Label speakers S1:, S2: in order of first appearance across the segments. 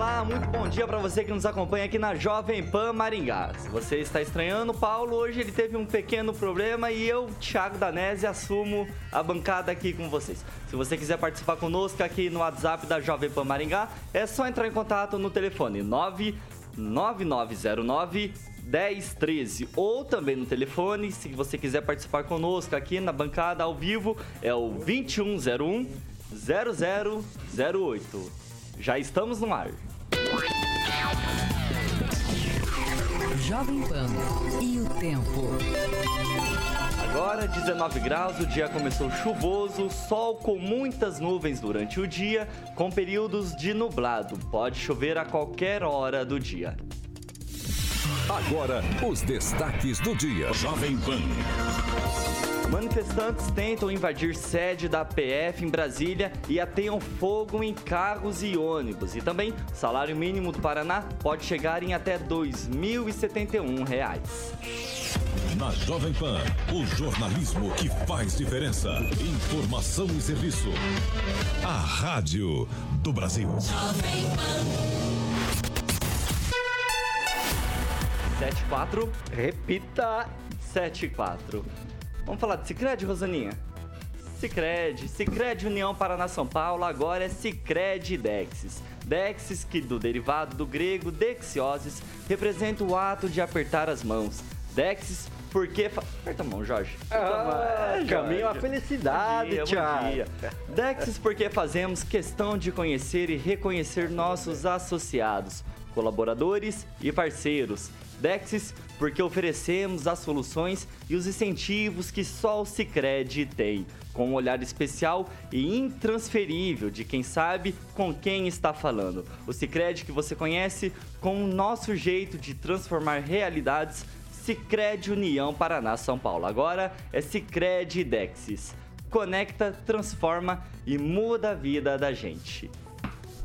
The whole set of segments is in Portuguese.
S1: Olá, muito bom dia para você que nos acompanha aqui na Jovem Pan Maringá. Se você está estranhando, Paulo, hoje ele teve um pequeno problema e eu, Thiago Danese, assumo a bancada aqui com vocês. Se você quiser participar conosco aqui no WhatsApp da Jovem Pan Maringá, é só entrar em contato no telefone 99909 1013 ou também no telefone, se você quiser participar conosco aqui na bancada ao vivo, é o 2101 0008. Já estamos no ar.
S2: Jovem Pan e o tempo.
S1: Agora 19 graus, o dia começou chuvoso, sol com muitas nuvens durante o dia, com períodos de nublado. Pode chover a qualquer hora do dia.
S3: Agora, os destaques do dia. Jovem Pan.
S1: Manifestantes tentam invadir sede da PF em Brasília e ateiam fogo em carros e ônibus. E também, salário mínimo do Paraná pode chegar em até 2.071 reais.
S3: Na Jovem Pan, o jornalismo que faz diferença. Informação e serviço. A Rádio do Brasil. Jovem
S1: Pan. 74. Repita. 74. Vamos falar de Cicred, Rosaninha? Cicred, Cicred União Paraná São Paulo, agora é Cicred Dexis. Dexis, que do derivado do grego dexiosis, representa o ato de apertar as mãos. Dexis, porque. Fa... Aperta a mão, Jorge.
S4: Ah, Jorge. Caminho à felicidade, Thiago.
S1: Dexis, porque fazemos questão de conhecer e reconhecer nossos associados, colaboradores e parceiros. Dexis, porque oferecemos as soluções e os incentivos que só o Cicred tem, com um olhar especial e intransferível de quem sabe com quem está falando. O Cicred que você conhece com o nosso jeito de transformar realidades, Cicred União Paraná São Paulo. Agora é Cicred Dexis. Conecta, transforma e muda a vida da gente.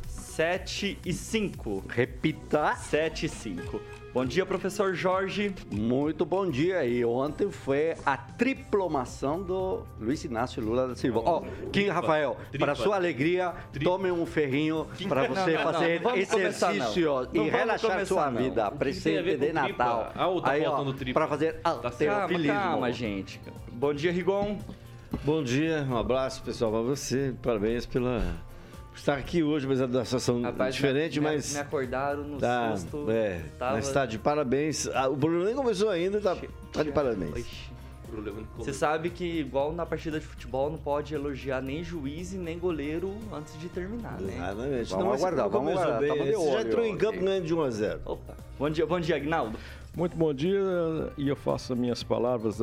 S1: 7 e 5.
S4: Repita.
S1: 7 e 5. Bom dia, professor Jorge.
S4: Muito bom dia. E ontem foi a triplomação do Luiz Inácio Lula da Silva. Ó, oh, Kim Rafael, para sua alegria, tripa. tome um ferrinho para você não, fazer não, não exercício e relaxar começar, sua vida. Presente de Natal.
S1: A outra
S4: Aí, ó, para fazer
S1: tá alterofilismo. Calma, calma, gente. Bom dia, Rigon.
S5: Bom dia, um abraço pessoal para você. Parabéns pela estar aqui hoje, mas é da situação Rapaz, diferente,
S1: me,
S5: mas.
S1: Me acordaram no
S5: tá,
S1: susto.
S5: É, tava... mas está de parabéns. Ah, o Bruno nem começou ainda, tá, tá de parabéns.
S1: Você sabe que, igual na partida de futebol, não pode elogiar nem juiz e nem goleiro antes de terminar, né?
S5: Exatamente. Vamos não, aguardar, vamos aguardar. Bem. Você já entrou em campo ganhando de 1 a 0.
S1: Opa. Bom dia, bom dia, Agnaldo.
S6: Muito bom dia e eu faço as minhas palavras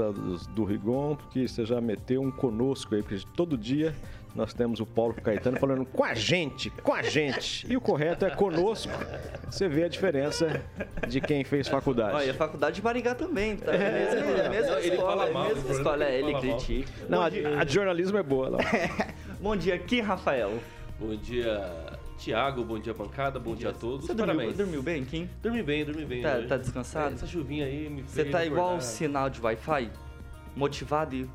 S6: do Rigon, porque você já meteu um conosco aí, porque todo dia nós temos o Paulo Caetano falando com a gente, com a gente. E o correto é conosco. Você vê a diferença de quem fez faculdade.
S1: Olha, a faculdade de Maringá também, tá? É, mesmo, é, mesmo ele escola, fala mal, mesma escola, é, ele critica.
S6: Não, a, a, de jornalismo é boa.
S1: Bom dia, aqui, Rafael.
S7: Bom dia, Tiago, bom dia, bancada, bom, bom dia. dia. a todos.
S1: Você dormiu, dormiu bem, Kim?
S7: Dormi bem, dormi bem.
S1: Tá, tá descansado? É,
S7: essa chuvinha aí me
S1: Você tá igual o sinal de Wi-Fi? Motivado e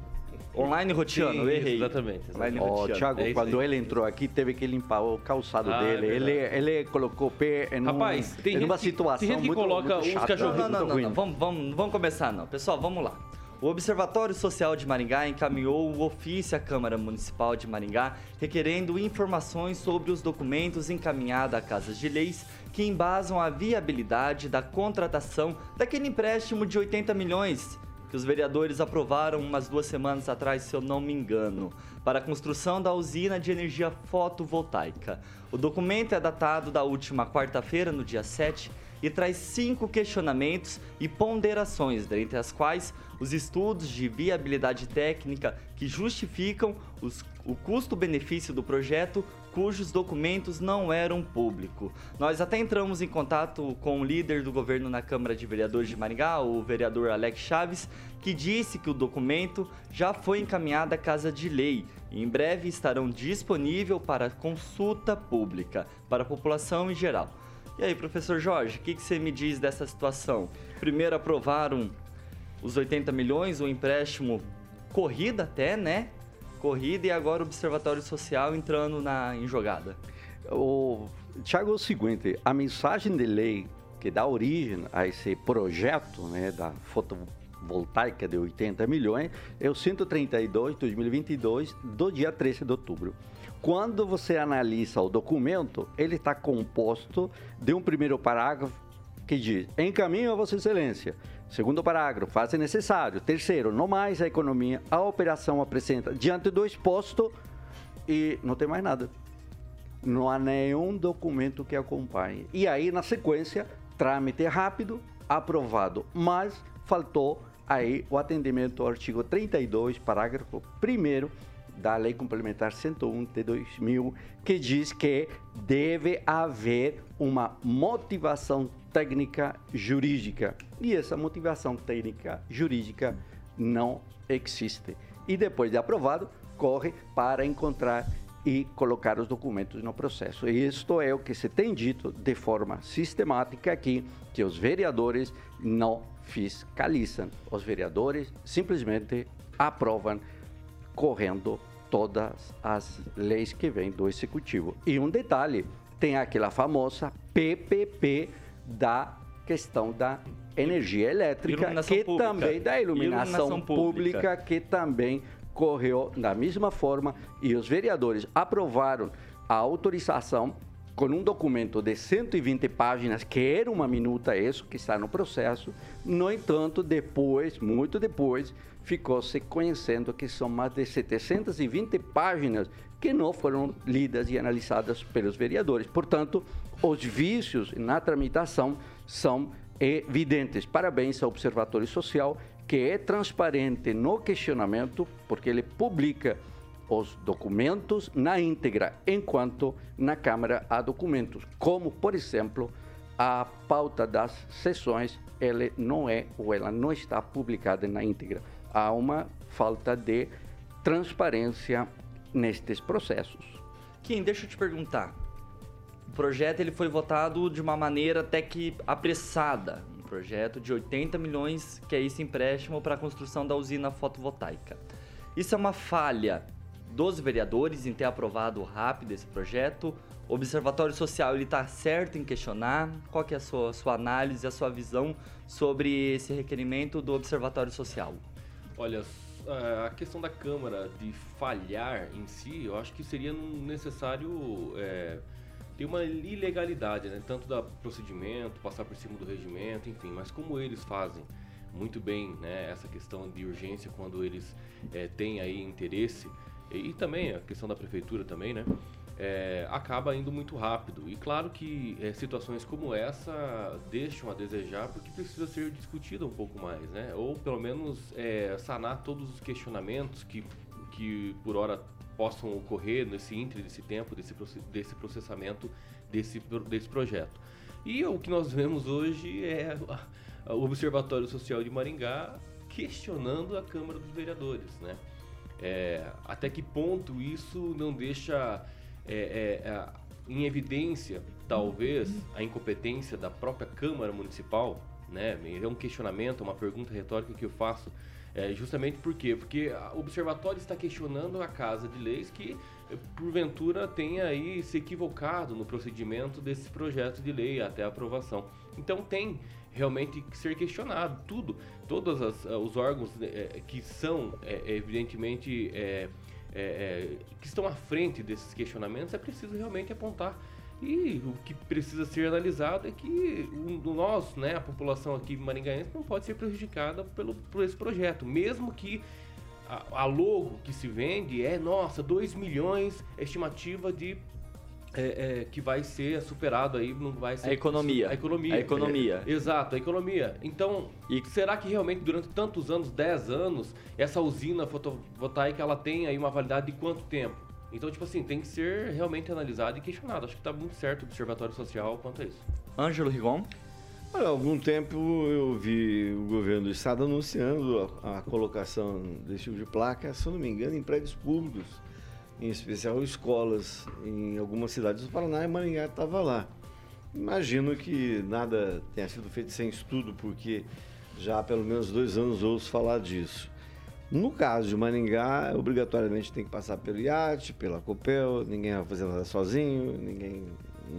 S1: Online roteando, eu errei.
S7: Exatamente. exatamente.
S4: Ó, Thiago, é quando ele entrou aqui, teve que limpar o calçado ah, dele. É ele, ele colocou o pé em, um,
S1: Rapaz, tem em
S4: uma situação
S1: tem gente que
S4: muito,
S1: coloca
S4: muito
S1: os cachorros não, não, não, não, Vamos, vamos, vamos começar, não. Pessoal, vamos lá. O Observatório Social de Maringá encaminhou o ofício à Câmara Municipal de Maringá requerendo informações sobre os documentos encaminhados à Casas de Leis que embasam a viabilidade da contratação daquele empréstimo de 80 milhões que os vereadores aprovaram umas duas semanas atrás, se eu não me engano, para a construção da usina de energia fotovoltaica. O documento é datado da última quarta-feira, no dia 7, e traz cinco questionamentos e ponderações, dentre as quais os estudos de viabilidade técnica que justificam os, o custo-benefício do projeto, cujos documentos não eram públicos. Nós até entramos em contato com o líder do governo na Câmara de Vereadores de Maringá, o vereador Alex Chaves, que disse que o documento já foi encaminhado à Casa de Lei e em breve estarão disponível para consulta pública para a população em geral. E aí, professor Jorge, o que, que você me diz dessa situação? Primeiro aprovaram os 80 milhões, o empréstimo corrida até, né? Corrida e agora o Observatório Social entrando na, em jogada.
S4: O, Tiago, é o seguinte, a mensagem de lei que dá origem a esse projeto né, da fotovoltaica de 80 milhões é o 132 2022 do dia 13 de outubro. Quando você analisa o documento, ele está composto de um primeiro parágrafo que diz: encaminho a Vossa Excelência. Segundo parágrafo, faz necessário. Terceiro, não mais a economia, a operação apresenta diante do exposto e não tem mais nada. Não há nenhum documento que acompanhe. E aí, na sequência, trâmite rápido, aprovado. Mas faltou aí o atendimento ao artigo 32, parágrafo 1 da Lei Complementar 101 de 2000, que diz que deve haver uma motivação técnica jurídica. E essa motivação técnica jurídica não existe. E depois de aprovado, corre para encontrar e colocar os documentos no processo. E isto é o que se tem dito de forma sistemática aqui, que os vereadores não fiscalizam. Os vereadores simplesmente aprovam correndo todas as leis que vêm do executivo. E um detalhe, tem aquela famosa PPP da questão da energia elétrica, iluminação que pública. também da iluminação, iluminação pública. pública, que também correu da mesma forma e os vereadores aprovaram a autorização com um documento de 120 páginas, que era uma minuta isso, que está no processo. No entanto, depois, muito depois, ficou se conhecendo que são mais de 720 páginas que não foram lidas e analisadas pelos vereadores. Portanto, os vícios na tramitação são evidentes. Parabéns ao Observatório Social, que é transparente no questionamento, porque ele publica os documentos na íntegra, enquanto na Câmara há documentos, como, por exemplo, a pauta das sessões, ela não é ou ela não está publicada na íntegra. Há uma falta de transparência nestes processos.
S1: Kim, deixa eu te perguntar. Projeto ele foi votado de uma maneira até que apressada. Um projeto de 80 milhões, que é esse empréstimo para a construção da usina fotovoltaica. Isso é uma falha dos vereadores em ter aprovado rápido esse projeto. O Observatório Social ele está certo em questionar. Qual que é a sua, sua análise, a sua visão sobre esse requerimento do Observatório Social?
S7: Olha, a questão da Câmara de falhar em si, eu acho que seria necessário é, ter uma ilegalidade, né? tanto da procedimento, passar por cima do regimento, enfim, mas como eles fazem muito bem né, essa questão de urgência quando eles é, têm aí interesse, e, e, também a questão da prefeitura também, né? É, acaba indo muito rápido. E claro que é, situações como essa deixam a desejar porque precisa ser discutida um pouco mais, né? Ou pelo menos sanar todos os questionamentos que, que por hora possam ocorrer nesse entre desse tempo, desse, desse processamento desse, desse projeto. E o que nós vemos hoje é o Observatório Social de Maringá questionando a Câmara dos Vereadores, né? É, até que ponto isso não deixa é, é, em evidência, talvez, a incompetência da própria Câmara Municipal? Né? É um questionamento, uma pergunta retórica que eu faço. É, justamente por quê? Porque o observatório está questionando a Casa de Leis que, porventura, tenha aí se equivocado no procedimento desse projeto de lei até a aprovação. Então tem realmente ser questionado tudo todos as, eh, os órgãos é, que são é, evidentemente que estão à frente desses questionamentos é preciso realmente apontar E o que precisa ser analisado é que o, nós, né, a população aqui maringaense, não pode ser prejudicada pelo, por esse projeto, mesmo que a, a logo que se vende é, nossa, 2 milhões, estimativa de é, é, que vai ser superado aí, não vai ser...
S1: A economia.
S7: A economia.
S1: A economia.
S7: É, exato, a economia. Então, e... será que realmente durante tantos anos, 10 anos, essa usina fotovoltaica, ela tem aí uma validade de quanto tempo? Então, tipo assim, tem que ser realmente analisado e questionado. Acho que está muito certo o Observatório Social quanto a isso.
S1: Ângelo Rigon?
S5: Há algum tempo eu vi o governo do estado anunciando a, a colocação desse tipo de placa, se eu não me engano, em prédios públicos em especial escolas em algumas cidades do Paraná e Maringá estava lá. Imagino que nada tenha sido feito sem estudo, porque já há pelo menos dois anos ouço falar disso. No caso de Maringá, obrigatoriamente tem que passar pelo IAT, pela COPEL, ninguém vai fazer nada sozinho, ninguém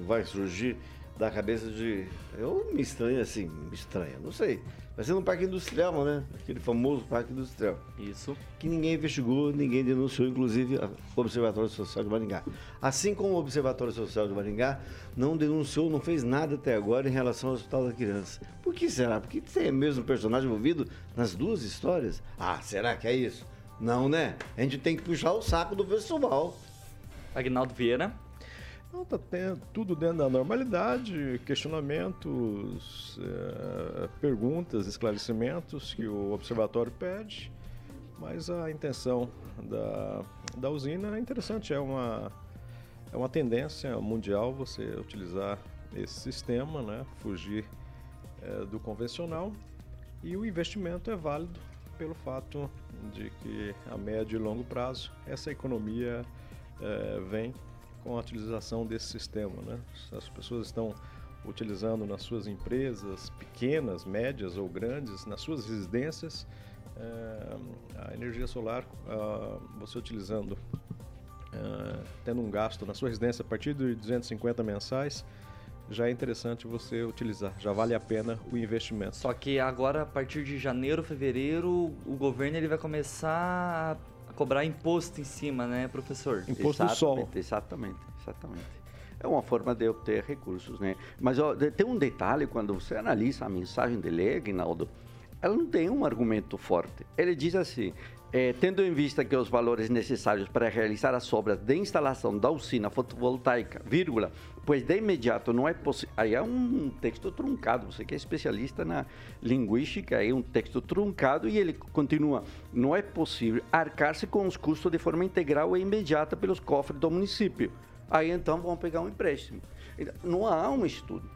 S5: vai surgir da cabeça de. Eu me estranho assim, me estranha, não sei. Vai ser no Parque Industrial, né? Aquele famoso Parque Industrial.
S1: Isso.
S5: Que ninguém investigou, ninguém denunciou, inclusive o Observatório Social de Maringá. Assim como o Observatório Social de Maringá não denunciou, não fez nada até agora em relação ao Hospital da Criança. Por que será? Porque tem o mesmo personagem envolvido nas duas histórias? Ah, será que é isso? Não, né? A gente tem que puxar o saco do pessoal.
S1: Agnaldo Vieira.
S6: Não, tá tudo dentro da normalidade, questionamentos, é, perguntas, esclarecimentos que o observatório pede, mas a intenção da, da usina é interessante, é uma, é uma tendência mundial você utilizar esse sistema, né, fugir é, do convencional e o investimento é válido pelo fato de que a médio e longo prazo essa economia é, vem com a utilização desse sistema. Né? As pessoas estão utilizando nas suas empresas, pequenas, médias ou grandes, nas suas residências, é, a energia solar, uh, você utilizando, uh, tendo um gasto na sua residência a partir de 250 mensais, já é interessante você utilizar, já vale a pena o investimento.
S1: Só que agora, a partir de janeiro, fevereiro, o governo ele vai começar cobrar imposto em cima, né, professor?
S6: Imposto do sol.
S4: Exatamente, exatamente. É uma forma de obter recursos, né? Mas ó, tem um detalhe, quando você analisa a mensagem dele, Aguinaldo, ela não tem um argumento forte. Ele diz assim, é, tendo em vista que os valores necessários para realizar as obras de instalação da usina fotovoltaica, vírgula, pois de imediato não é possível. Aí é um texto truncado, você que é especialista na linguística, é um texto truncado e ele continua: não é possível arcar-se com os custos de forma integral e imediata pelos cofres do município. Aí então vão pegar um empréstimo. Então, não há um estudo,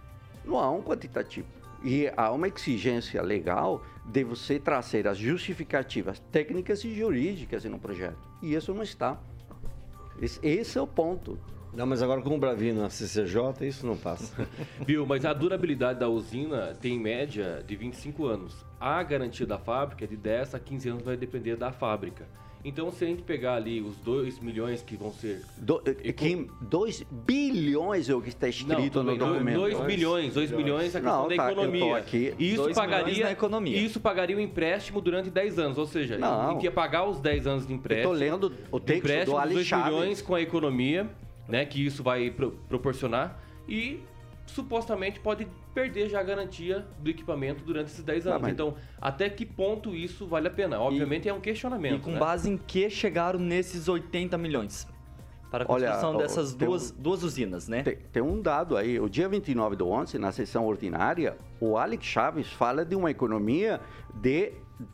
S4: não há um quantitativo. E há uma exigência legal de você trazer as justificativas técnicas e jurídicas no projeto. E isso não está. Esse é o ponto.
S5: Não, mas agora com o Bravino na CCJ, isso não passa.
S7: Viu, mas a durabilidade da usina tem em média de 25 anos. A garantia da fábrica é de 10 a 15 anos, vai depender da fábrica. Então, se a gente pegar ali os 2 milhões que vão ser.
S4: 2 bilhões é o que está escrito não, no documento.
S7: 2 bilhões, 2 bilhões é a questão não, da tá, economia.
S1: Aqui, isso pagaria
S7: na economia. Isso pagaria o um empréstimo durante 10 anos, ou seja, não. a gente ia pagar os 10 anos de empréstimo.
S4: Estou lendo o texto
S7: empréstimo
S4: do 2
S7: milhões com a economia, né, que isso vai pro, proporcionar e supostamente pode perder já a garantia do equipamento durante esses 10 anos. Ah, mas... Então, até que ponto isso vale a pena? Obviamente e, é um questionamento.
S1: E com
S7: né?
S1: base em que chegaram nesses 80 milhões? Para a construção Olha, dessas duas, um, duas usinas, né?
S4: Tem, tem, um dado aí. O dia 29 do 11, na sessão ordinária, o Alex Chaves fala de uma economia de,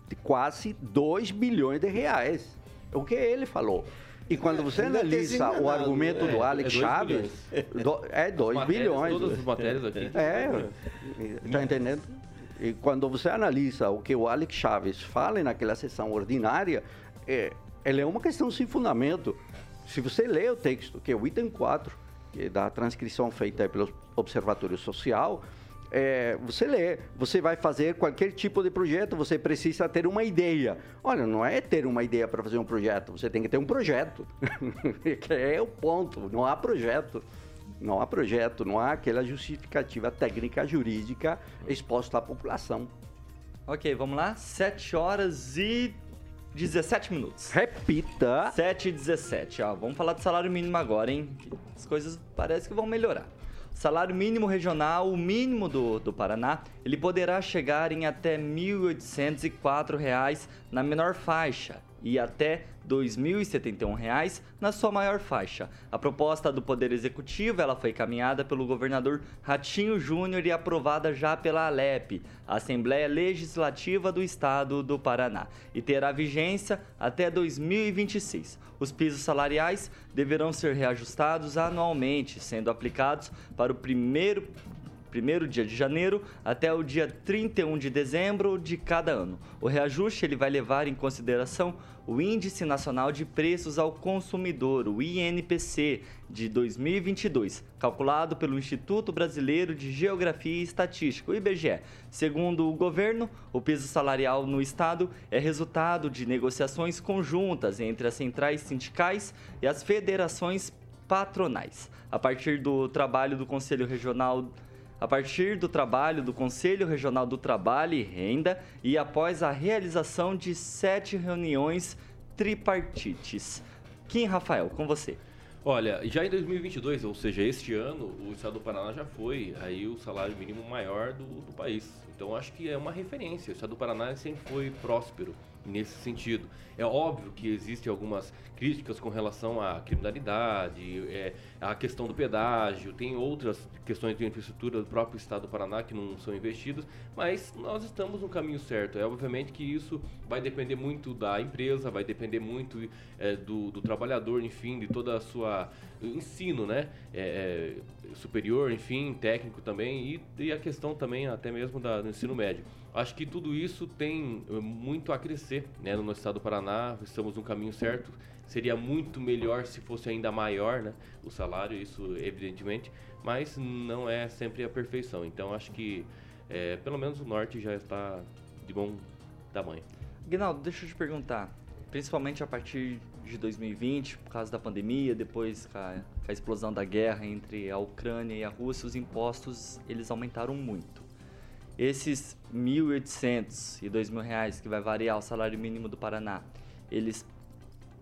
S4: de quase 2 bilhões de reais. O que ele falou? E quando você analisa o argumento do é, Alex é Chaves, é 2 bilhões.
S7: Todas as matérias aqui.
S4: É, tá entendendo? E quando você analisa o que o Alex Chaves fala naquela sessão ordinária, é, ele é uma questão sem fundamento. Se você lê o texto, que é o item 4, que é da transcrição feita pelo Observatório Social, é, você lê, você vai fazer qualquer tipo de projeto, você precisa ter uma ideia. Olha, não é ter uma ideia para fazer um projeto, você tem que ter um projeto. que é o ponto, não há projeto. Não há projeto, não há aquela justificativa técnica jurídica exposta à população.
S1: Ok, vamos lá. 7 horas e 17 minutos.
S4: Repita.
S1: 7 e 17. Ó, vamos falar do salário mínimo agora, hein? As coisas parecem que vão melhorar. Salário mínimo regional, o mínimo do, do Paraná, ele poderá chegar em até R$ 1.804 na menor faixa e até R$ 2.071 na sua maior faixa. A proposta do Poder Executivo ela foi caminhada pelo governador Ratinho Júnior e aprovada já pela Alep, a Assembleia Legislativa do Estado do Paraná, e terá vigência até 2026. Os pisos salariais deverão ser reajustados anualmente, sendo aplicados para o primeiro primeiro dia de janeiro até o dia 31 de dezembro de cada ano. O reajuste ele vai levar em consideração o Índice Nacional de Preços ao Consumidor, o INPC, de 2022, calculado pelo Instituto Brasileiro de Geografia e Estatística, o IBGE. Segundo o governo, o piso salarial no estado é resultado de negociações conjuntas entre as centrais sindicais e as federações patronais. A partir do trabalho do Conselho Regional a partir do trabalho do Conselho Regional do Trabalho e Renda e após a realização de sete reuniões tripartites. Kim Rafael, com você.
S7: Olha, já em 2022, ou seja, este ano, o estado do Paraná já foi aí o salário mínimo maior do, do país. Então acho que é uma referência. O estado do Paraná sempre foi próspero nesse sentido. É óbvio que existem algumas críticas com relação à criminalidade, é, à questão do pedágio, tem outras questões de infraestrutura do próprio estado do Paraná que não são investidas, mas nós estamos no caminho certo. É obviamente que isso vai depender muito da empresa, vai depender muito é, do, do, trabalhador, enfim, de toda a sua ensino, né? É, é superior, enfim, técnico também, e, e, a questão também até mesmo da, do ensino médio. Acho que tudo isso tem eh, muito a crescer né, no nosso estado do Paraná, estamos no caminho certo. Seria muito melhor se fosse ainda maior né, o salário, isso evidentemente, mas não é sempre a perfeição. Então acho que é, pelo menos o norte já está de bom tamanho.
S1: Guinaldo, deixa eu te perguntar, principalmente a partir de 2020, por causa da pandemia, depois com a, com a explosão da guerra entre a Ucrânia e a Rússia, os impostos eles aumentaram muito. Esses 1.800 e 2.000 reais que vai variar o salário mínimo do Paraná, eles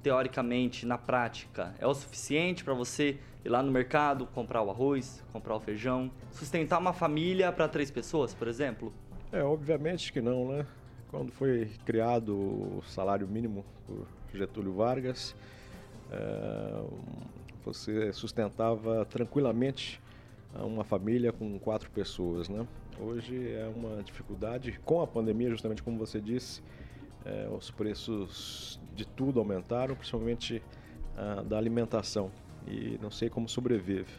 S1: teoricamente, na prática, é o suficiente para você ir lá no mercado, comprar o arroz, comprar o feijão, sustentar uma família para três pessoas, por exemplo?
S6: É, obviamente que não, né? Quando foi criado o salário mínimo por Getúlio Vargas, é, você sustentava tranquilamente uma família com quatro pessoas, né? Hoje é uma dificuldade com a pandemia, justamente como você disse, é, os preços de tudo aumentaram, principalmente ah, da alimentação e não sei como sobrevive.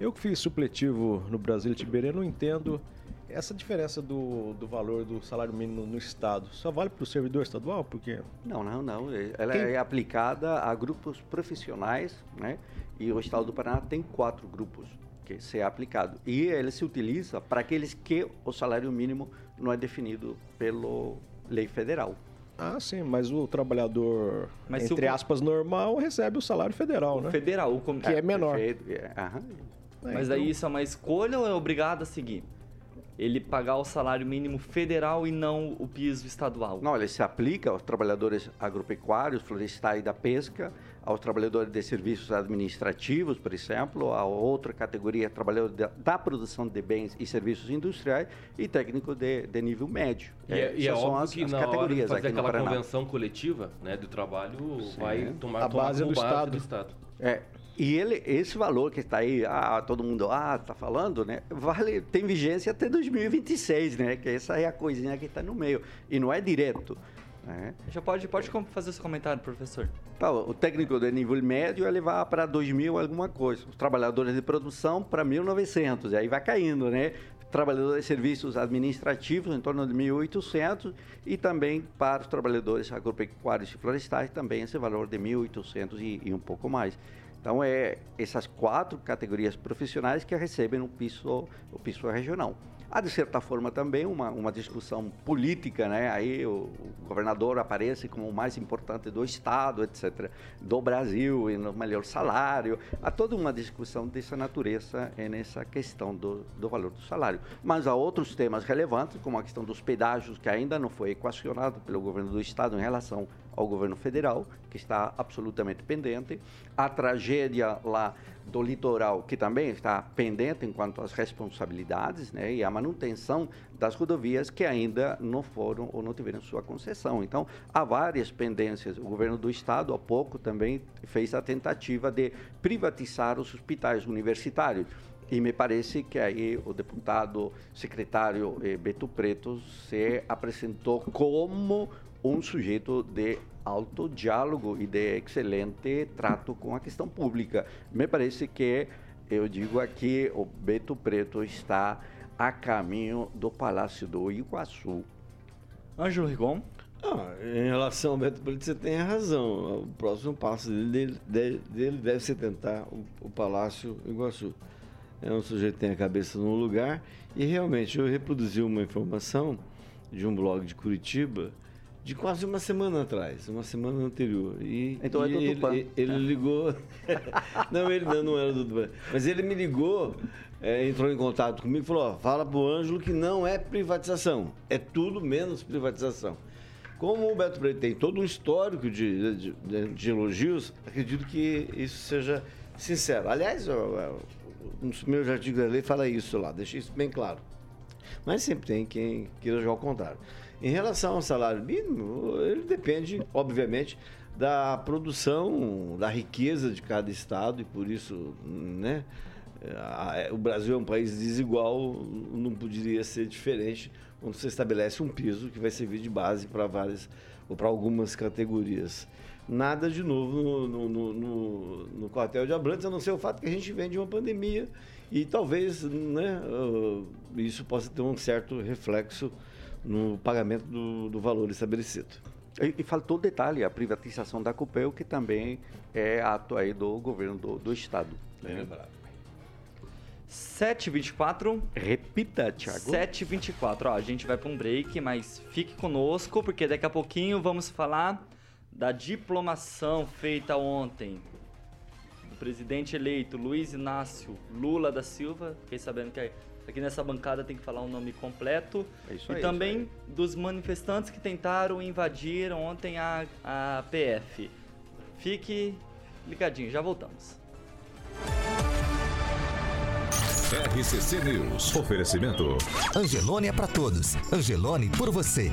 S6: Eu que fiz supletivo no Brasil Tiberê não entendo essa diferença do, do valor do salário mínimo no estado. Só vale para o servidor estadual? Por quê?
S4: Não, não, não. Ela Quem? é aplicada a grupos profissionais, né? E o estado do Paraná tem quatro grupos que ser aplicado. E ele se utiliza para aqueles que o salário mínimo não é definido pela lei federal.
S6: Ah, sim, mas o trabalhador, mas entre o... aspas, normal, recebe o salário federal,
S1: o
S6: né?
S1: Federal, o
S6: com... que é, é menor.
S1: É. Mas daí então... isso é uma escolha ou é obrigado a seguir? Ele pagar o salário mínimo federal e não o piso estadual?
S4: Não, ele se aplica aos trabalhadores agropecuários, florestais e da pesca, aos trabalhadores de serviços administrativos, por exemplo, a outra categoria, trabalhador da produção de bens e serviços industriais e técnico de, de nível médio.
S7: E é, e é óbvio as, que as na categorias hora de fazer aquela convenção coletiva né, do trabalho Sim. vai tomar
S6: a base, do, base Estado.
S7: do Estado.
S4: É, e ele, esse valor que está aí, ah, todo mundo ah, está falando, né? Vale, tem vigência até 2026, né? Que essa é a coisinha que está no meio. E não é direto.
S1: É. Já pode, pode fazer esse comentário, professor.
S4: Tá, o técnico de nível médio ele vai para 2.000 alguma coisa. Os trabalhadores de produção para 1.900. E aí vai caindo, né? Trabalhadores de serviços administrativos em torno de 1.800 e também para os trabalhadores agropecuários e florestais também esse valor de 1.800 e, e um pouco mais. Então, é essas quatro categorias profissionais que recebem o piso, o piso regional. Há, de certa forma, também uma, uma discussão política, né? Aí o, o, governador aparece como o mais importante do Estado, etc., do Brasil, e no melhor salário. Há toda uma discussão dessa natureza nessa questão do, do valor do salário. Mas há outros temas relevantes, como a questão dos pedágios, que ainda não foi equacionado pelo governo do Estado em relação ao governo federal, que está absolutamente pendente, a tragédia lá do litoral, que também está pendente enquanto às responsabilidades, né, e a manutenção das rodovias que ainda não foram ou não tiveram sua concessão. Então, há várias pendências. O governo do estado, há pouco, também fez a tentativa de privatizar os hospitais universitários. E me parece que aí o deputado secretário eh, Beto Preto se apresentou como um sujeito de alto diálogo e de excelente trato com a questão pública. Me parece que, eu digo aqui, o Beto Preto está a caminho do Palácio do Iguaçu.
S1: Ângelo Rigon.
S5: Ah, em relação ao Beto Preto, você tem razão. O próximo passo dele, dele, dele deve ser tentar o, o Palácio Iguaçu. É um sujeito que tem a cabeça no lugar e realmente eu reproduzi uma informação de um blog de Curitiba de quase uma semana atrás, uma semana anterior. E,
S4: então
S5: e
S4: é do
S5: ele,
S4: Tupã.
S5: ele, ele ligou. não, ele não, não era do Tupã. Mas ele me ligou, é, entrou em contato comigo e falou: ó, fala pro Ângelo que não é privatização. É tudo menos privatização. Como o Beto Preto tem todo um histórico de, de, de- de elogios, acredito que isso seja sincero. Aliás, dos meus artigos da lei fala isso lá, deixa isso bem claro. Mas sempre tem quem queira jogar ao contrário. Em relação ao salário mínimo, ele depende, obviamente, da produção, da riqueza de cada estado e por isso, né? O Brasil é um país desigual, não poderia ser diferente quando você estabelece um piso que vai servir de base para várias ou para algumas categorias. Nada de novo no, no, no, no, no quartel de Abrantes, a não ser o fato que a gente vem de uma pandemia e talvez né, ah, isso possa ter um certo reflexo no pagamento do, do valor estabelecido.
S4: E, e faltou o detalhe, a privatização da Copel, que também é ato aí do governo do, do estado.
S5: Bem lembrado.
S1: 7h24.
S4: Repita, Thiago.
S1: 7h24. Ó, a gente vai para um break, mas fique conosco, porque daqui a pouquinho vamos falar da diplomação feita ontem do presidente eleito Luiz Inácio Lula da Silva. Fiquei sabendo que aqui nessa bancada tem que falar o nome completo.
S4: É isso
S1: e
S4: aí,
S1: também
S4: isso
S1: dos manifestantes que tentaram invadir ontem a, a PF. Fique ligadinho, já voltamos.
S3: RCC News. Oferecimento.
S8: Angelone é pra todos. Angelone por você.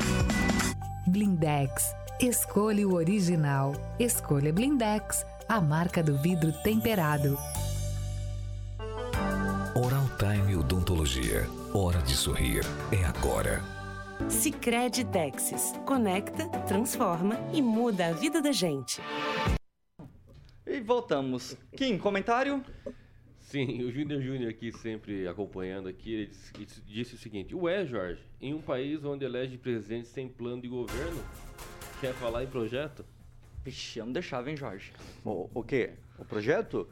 S2: Blindex. Escolha o original. Escolha Blindex, a marca do vidro temperado.
S3: Oral Time Odontologia. Hora de sorrir. É agora.
S9: Sicredi Texas. Conecta, transforma e muda a vida da gente.
S1: E voltamos. Kim, comentário?
S7: Sim, o Júnior Júnior aqui sempre acompanhando aqui, ele disse, ele disse o seguinte, ué Jorge, em um país onde elege presidente sem plano de governo, quer falar em projeto?
S1: Vixe, eu não deixava, hein, Jorge?
S4: O, o quê? O projeto?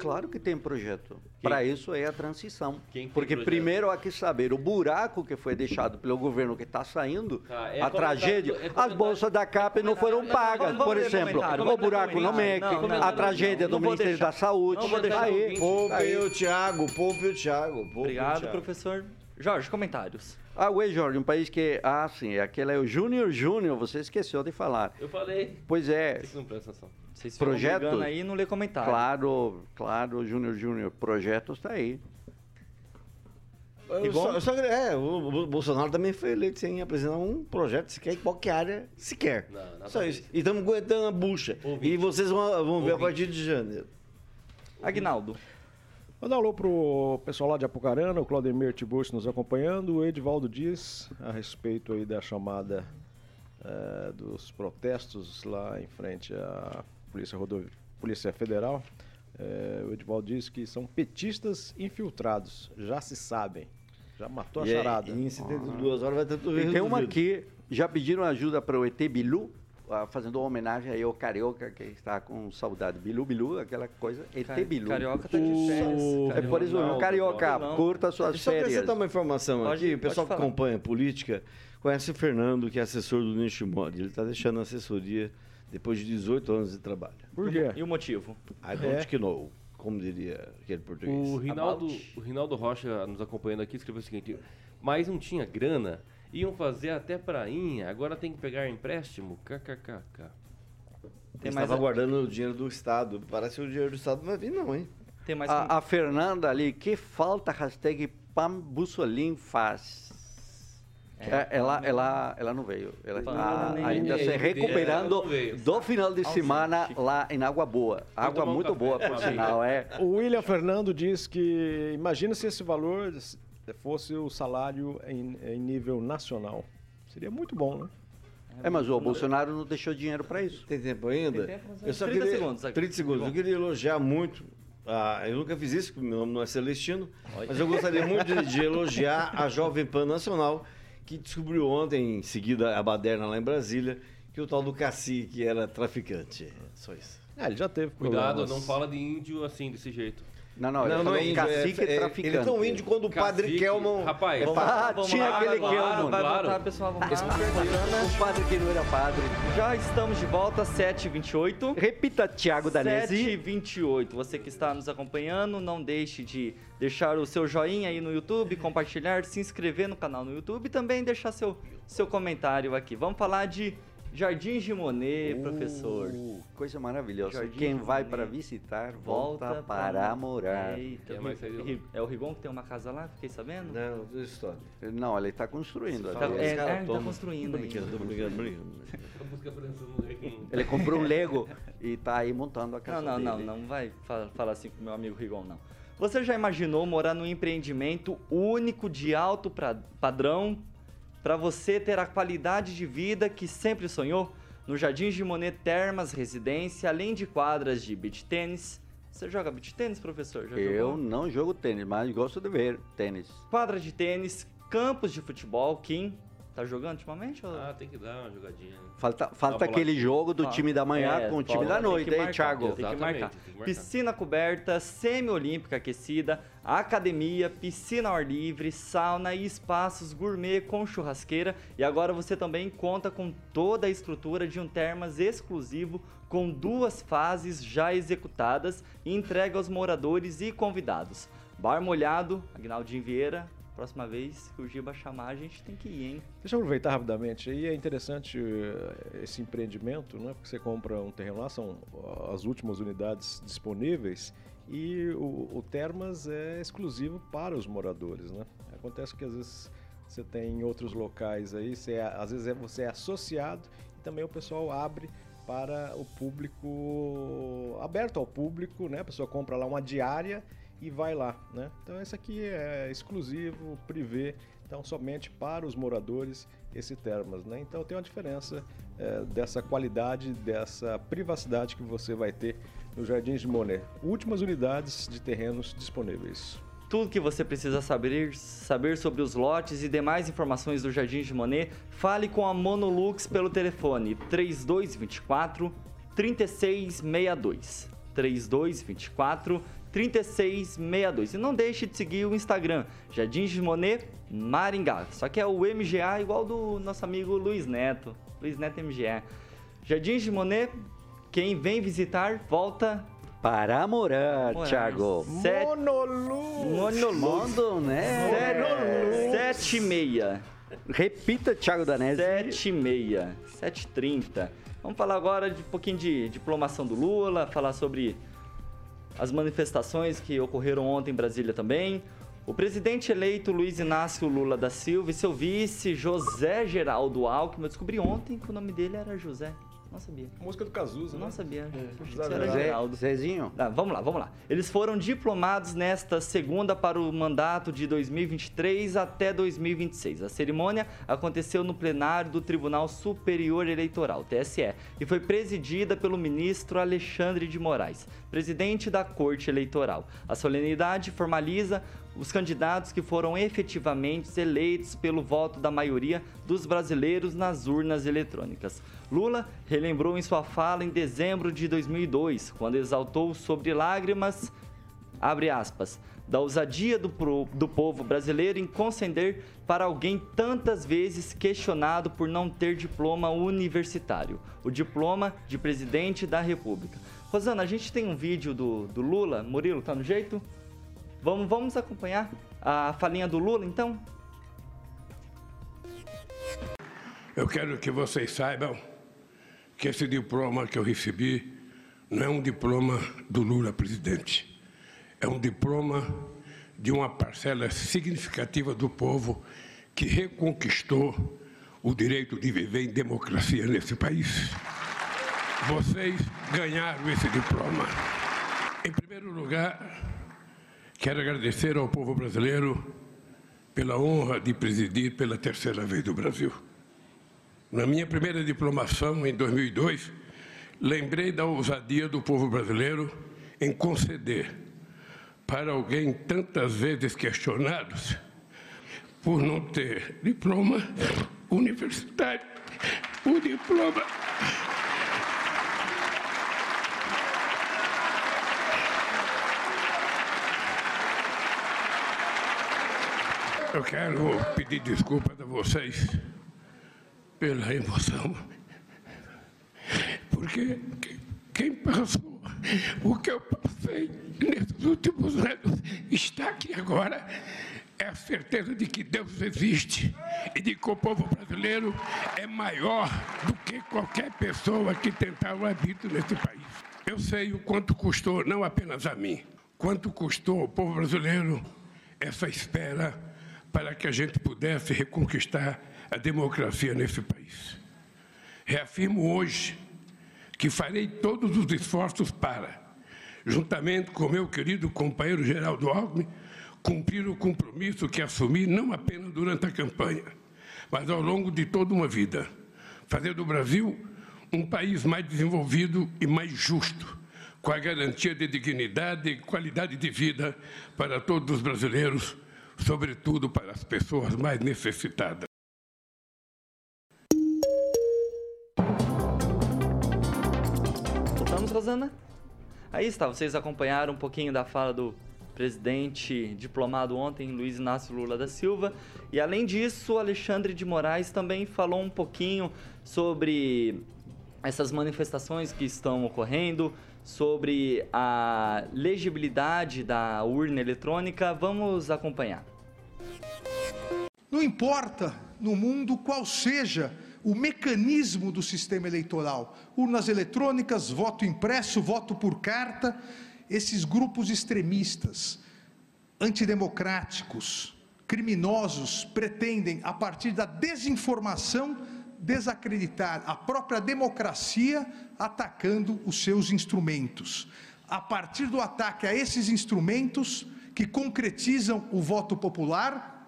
S4: Claro que tem projeto. Para isso é a transição. Porque
S7: projeto?
S4: primeiro há que saber o buraco que foi deixado pelo governo que está saindo,
S7: Ah, é
S4: a tragédia.
S7: é
S4: As bolsas da CAP não foram pagas, por exemplo. O buraco no. MEC,
S1: Não, não,
S4: a
S1: não,
S4: tragédia
S1: não,
S4: do Ministério
S1: deixar.
S4: da Saúde.
S1: Não vou deixar
S4: Aí.
S5: Poupe
S4: aí.
S5: o Thiago, poupe o Thiago. Poupe
S1: Obrigado,
S5: o Thiago.
S1: professor. Jorge, comentários.
S4: Ah, ué, Jorge, um país que. Ah, sim, aquele é o Júnior Júnior, você esqueceu de falar.
S7: Eu falei,
S4: Pois é,
S7: você que não presta atenção.
S1: Vocês ficam
S4: Projeto?
S1: brigando aí e não lê comentário.
S4: claro, claro, Júnior Júnior, projetos está aí.
S5: Eu só, eu só- é, o, Bolsonaro também foi eleito sem apresentar um projeto sequer em qualquer área sequer.
S7: Não,
S5: Só isso. E estamos aguentando a bucha.
S7: Ouvinte.
S5: E vocês vão, vão ver a partir de janeiro.
S1: Agnaldo.
S6: Mandar um alô pro pessoal lá de Apucarana, o Claudemir Tiburcio nos acompanhando, o Edivaldo Dias, a respeito aí da chamada eh, dos protestos lá em frente à Polícia, Rodovi- Polícia Federal. Eh, o Edivaldo diz que são petistas infiltrados, já se sabem. Já matou a
S5: E aí,
S6: charada.
S5: em 72 horas vai ter tudo
S4: E tem uma aqui, já pediram ajuda para o ET Bilu, fazendo uma homenagem aí ao Carioca, que está com saudade. Bilu, Bilu, aquela coisa, ET
S1: Ca-
S4: Bilu.
S1: Carioca tá de férias.
S4: É por isso,
S7: Ronaldo,
S4: Carioca,
S1: Ronaldo.
S4: curta suas
S5: Deixa eu só
S4: férias.
S5: acrescentar uma informação
S1: Pode-
S5: aqui. O pessoal que acompanha a política conhece o Fernando, que é assessor do Nishimod. Ele está deixando a assessoria depois de 18 anos de trabalho.
S6: Por quê?
S1: E o motivo?
S5: I don't know, como diria aquele português.
S7: O Rinaldo, o Rinaldo Rocha, nos acompanhando aqui, escreveu o seguinte: Mas não tinha grana, iam fazer até prainha, agora tem que pegar empréstimo? KKKK.
S1: Tem mais
S5: estava
S1: a-
S5: guardando o dinheiro do Estado. Parece que o dinheiro do Estado não vai vir, não, hein?
S1: Tem mais
S4: A, a Fernanda ali, que falta hashtag Pam Bussolin faz? É, ela, ela, ela não veio. Ela está ainda se recuperando do final de semana lá em Água Boa. Água muito boa, por sinal. É.
S6: O William Fernando diz que imagina se esse valor fosse o salário em, em nível nacional. Seria muito bom, né?
S4: é, mas o Bolsonaro não deixou dinheiro para isso.
S5: Tem tempo ainda?
S1: Tem tempo,
S5: eu só
S1: 30
S5: queria,
S1: segundos aqui.
S5: 30 segundos. Eu queria elogiar muito. ah, eu nunca fiz isso, porque meu nome não é Celestino. Mas eu gostaria muito de, de elogiar a Jovem Pan Nacional, que descobriu ontem, em seguida a baderna lá em Brasília, que o tal do cacique era traficante. É Só isso.
S6: Ah, ele já teve
S7: Cuidado,
S6: problemas.
S7: não fala de índio assim, desse jeito.
S4: Não, não, ele falou
S5: índio,
S4: cacique
S5: é- é-
S4: traficante.
S5: Ele é tão índio quando o padre Kelman...
S7: Rapaz,
S4: Ah,
S1: Vamos
S4: tinha
S1: lá,
S4: aquele
S1: claro,
S4: Kelman.
S1: Vai
S7: claro.
S1: voltar, pessoal, vamos lá.
S4: O padre que não era padre.
S1: Já estamos de volta, 7h28.
S4: Repita, Tiago Danesi.
S1: 7h28. Você que está nos acompanhando, não deixe de deixar o seu joinha aí no YouTube, compartilhar, se inscrever no canal no YouTube e também deixar seu, seu comentário aqui. Vamos falar de Jardins de Monet, professor.
S4: Uh, Coisa maravilhosa.
S1: Jardim
S4: Quem vai para visitar,
S1: Volta,
S4: volta, para morar.
S1: Eita,
S7: É,
S1: é o Rigon que tem uma casa lá? Fiquei sabendo?
S5: Não, não história.
S4: Não, ele está construindo.
S1: Tá,
S4: ali.
S1: é, é, ele tá
S5: toma.
S1: construindo
S5: brincando, brincando, brincando.
S4: Ele comprou um Lego e está aí montando a casa
S1: Não, não,
S4: dele.
S1: não, não vai fa- falar assim com meu amigo Rigon, não. Você já imaginou morar num empreendimento único de alto pra- padrão para você ter a qualidade de vida que sempre sonhou? No Jardins de Monet Termas Residência, além de quadras de beach tênis. Você joga beach tênis, professor? Já
S4: Eu
S1: jogou?
S4: não jogo tênis, mas gosto de ver tênis.
S1: Quadra de tênis, campos de futebol, Kim. Tá jogando ultimamente? Ou...
S7: Ah, tem que dar uma jogadinha. né?
S4: Falta, falta aquele jogo do
S1: Falta.
S4: time da manhã
S1: É,
S4: com o time da noite, hein, Thiago?
S1: Tem que
S7: Exatamente,
S1: marcar.
S7: tem que marcar.
S1: Piscina coberta, semi-olímpica aquecida, academia, piscina ao ar livre, sauna e espaços gourmet com churrasqueira. E agora você também conta com toda a estrutura de um termas exclusivo com duas fases já executadas e entregue aos moradores e convidados. Bar molhado, Agnaldinho Vieira. Próxima vez que o Giba chamar, a gente tem que ir, hein?
S6: Deixa eu aproveitar rapidamente. E é interessante eh, esse empreendimento, né? Porque você compra um terreno lá, são as últimas unidades disponíveis e o, o Termas é exclusivo para os moradores, né? Acontece que às vezes você tem em outros locais aí, você é- às vezes é, você é associado e também o pessoal abre para o público, aberto ao público, né? A pessoa compra lá uma diária e vai lá, né? Então esse aqui é exclusivo, privê, então somente para os moradores esse termas, né? Então tem uma diferença é, dessa qualidade, dessa privacidade que você vai ter no Jardins de Monet. Últimas unidades de terrenos disponíveis.
S1: Tudo que você precisa saber, saber sobre os lotes e demais informações do Jardim de Monet, fale com a Monolux pelo telefone 3224 3662. 3224 3662. E não deixe de seguir o Instagram, Jardim de Monet Maringá. Só que é o MGA igual do nosso amigo Luiz Neto. Luiz Neto MGA. Jardim de Monet, quem vem visitar, volta
S4: Para morar,
S1: Morar.
S4: Thiago.
S1: Sete-
S6: Monolu!
S1: Monolux.
S4: Mondo, né?
S1: Sete e meia.
S4: Repita, Thiago Danese.
S1: Sete e meia. Sete e trinta. Vamos falar agora de um pouquinho de diplomação do Lula, falar sobre as manifestações que ocorreram ontem em Brasília também. O presidente eleito Luiz Inácio Lula da Silva e seu vice José Geraldo Alckmin. Eu descobri ontem que o nome dele era José. Não sabia.
S6: Música do Cazuza,
S1: Não
S6: né?
S1: sabia.
S6: José
S1: era
S4: Zé,
S1: Geraldo.
S4: Zezinho.
S1: Ah, vamos lá, vamos lá. Eles foram diplomados nesta segunda para o mandato de 2023 até 2026. A cerimônia aconteceu no plenário do Tribunal Superior Eleitoral, TSE, e foi presidida pelo ministro Alexandre de Moraes, presidente da Corte Eleitoral. A solenidade formaliza os candidatos que foram efetivamente eleitos pelo voto da maioria dos brasileiros nas urnas eletrônicas. Lula relembrou em sua fala em dezembro de 2002, quando exaltou sobre lágrimas, abre aspas, da ousadia do, pro- do povo brasileiro em conceder para alguém tantas vezes questionado por não ter diploma universitário, o diploma de presidente da República. Rosana, a gente tem um vídeo do, do Lula. Murilo, tá no jeito? Vamos, vamos acompanhar a falinha do Lula, então?
S10: Eu quero que vocês saibam que esse diploma que eu recebi não é um diploma do Lula presidente. É um diploma de uma parcela significativa do povo que reconquistou o direito de viver em democracia nesse país. Vocês ganharam esse diploma. Em primeiro lugar, quero agradecer ao povo brasileiro pela honra de presidir pela terceira vez do Brasil. Na minha primeira diplomação, em 2002, lembrei da ousadia do povo brasileiro em conceder para alguém tantas vezes questionado por não ter diploma universitário, o diploma. Eu quero pedir desculpas a vocês pela emoção, porque quem passou o que eu passei nesses últimos anos está aqui agora é a certeza de que Deus existe e de que o povo brasileiro é maior do que qualquer pessoa que tentar o habito nesse país. Eu sei o quanto custou, não apenas a mim, quanto custou ao povo brasileiro essa espera para que a gente pudesse reconquistar a democracia nesse país. Reafirmo hoje que farei todos os esforços para, juntamente com meu querido companheiro Geraldo Alckmin, cumprir o compromisso que assumi não apenas durante a campanha, mas ao longo de toda uma vida, fazer do Brasil um país mais desenvolvido e mais justo, com a garantia de dignidade e qualidade de vida para todos os brasileiros sobretudo para as pessoas mais necessitadas.
S1: Rosana? Aí está, vocês acompanharam um pouquinho da fala do presidente diplomado ontem, Luiz Inácio Lula da Silva. E além disso, Alexandre de Moraes também falou um pouquinho sobre essas manifestações que estão ocorrendo, sobre a legibilidade da urna eletrônica. Vamos acompanhar.
S11: Não importa no mundo qual seja o mecanismo do sistema eleitoral, urnas eletrônicas, voto impresso, voto por carta, esses grupos extremistas, antidemocráticos, criminosos, pretendem, a partir da desinformação, desacreditar a própria democracia, atacando os seus instrumentos. A partir do ataque a esses instrumentos, que concretizam o voto popular,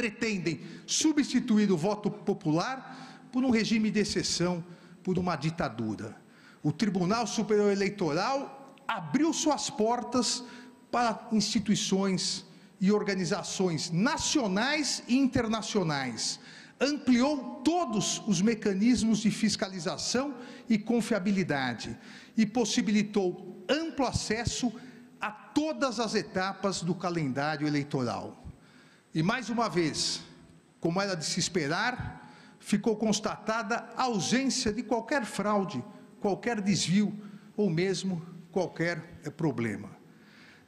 S11: pretendem substituir o voto popular por um regime de exceção, por uma ditadura. O Tribunal Superior Eleitoral abriu suas portas para instituições e organizações nacionais e internacionais, ampliou todos os mecanismos de fiscalização e confiabilidade e possibilitou amplo acesso a todas as etapas do calendário eleitoral. E mais uma vez, como era de se esperar, ficou constatada a ausência de qualquer fraude, qualquer desvio ou mesmo qualquer problema.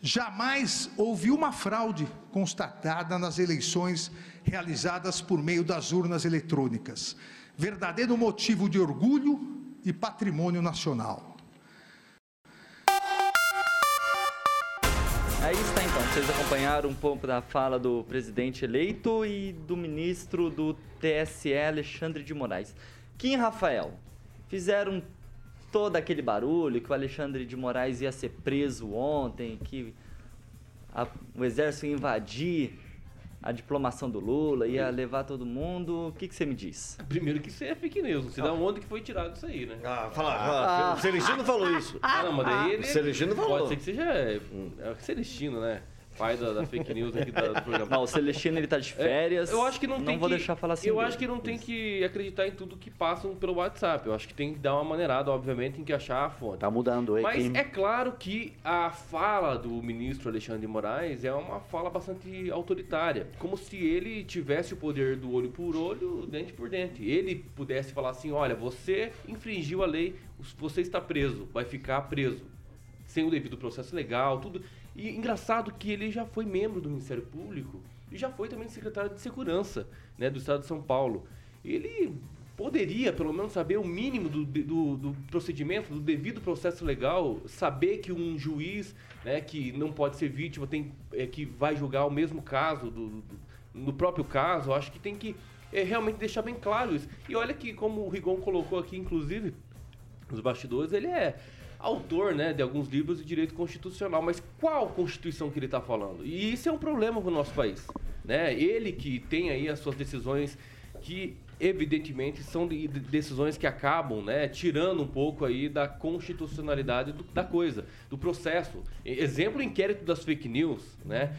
S11: Jamais houve uma fraude constatada nas eleições realizadas por meio das urnas eletrônicas. Verdadeiro motivo de orgulho e patrimônio nacional.
S1: Aí está então, vocês acompanharam um pouco da fala do presidente eleito e do ministro do TSE, Alexandre de Moraes. Kim Rafael, fizeram todo aquele barulho que o Alexandre de Moraes ia ser preso ontem, que a, o exército ia invadir a diplomação do Lula, ia levar todo mundo. O que, que você me diz?
S7: Primeiro que isso é fake news. Você ah. dá onde que foi tirado isso aí, né?
S5: Ah, fala. Ah. O Celestino falou isso.
S7: Ah, não, mas daí ele.
S5: O Celestino falou.
S7: Pode ser que seja. É, é Celestino, né? Pai da, da, fake news aqui da, do programa.
S1: Não, o Celestino ele tá de férias.
S7: É, eu acho que não,
S1: não
S7: tem
S1: vou
S7: que,
S1: deixar falar assim.
S7: Eu acho que não tem que acreditar em tudo que passam pelo WhatsApp. Eu acho que tem que dar uma maneirada, obviamente, em que achar a fonte.
S4: Tá mudando aí.
S7: Mas é claro que a fala do ministro Alexandre de Moraes é uma fala bastante autoritária, como se ele tivesse o poder do olho por olho, dente por dente. Ele pudesse falar assim: "Olha, você infringiu a lei, você está preso, vai ficar preso" sem o devido processo legal, tudo. E engraçado que ele já foi membro do Ministério Público e já foi também secretário de Segurança né, do Estado de São Paulo. Ele poderia, pelo menos, saber o mínimo do, do, do, procedimento, do devido processo legal, saber que um juiz, né, que não pode ser vítima, tem, é, que vai julgar o mesmo caso, do, do, no próprio caso, acho que tem que é, realmente deixar bem claro isso. E olha que, como o Rigon colocou aqui, inclusive, nos bastidores, ele é autor né, de alguns livros de direito constitucional, mas qual Constituição que ele está falando? E isso é um problema para o nosso país. Né? Ele que tem aí as suas decisões que evidentemente são de, de decisões que acabam né, tirando um pouco aí da constitucionalidade do, da coisa, do processo. Exemplo, o inquérito das fake news, né?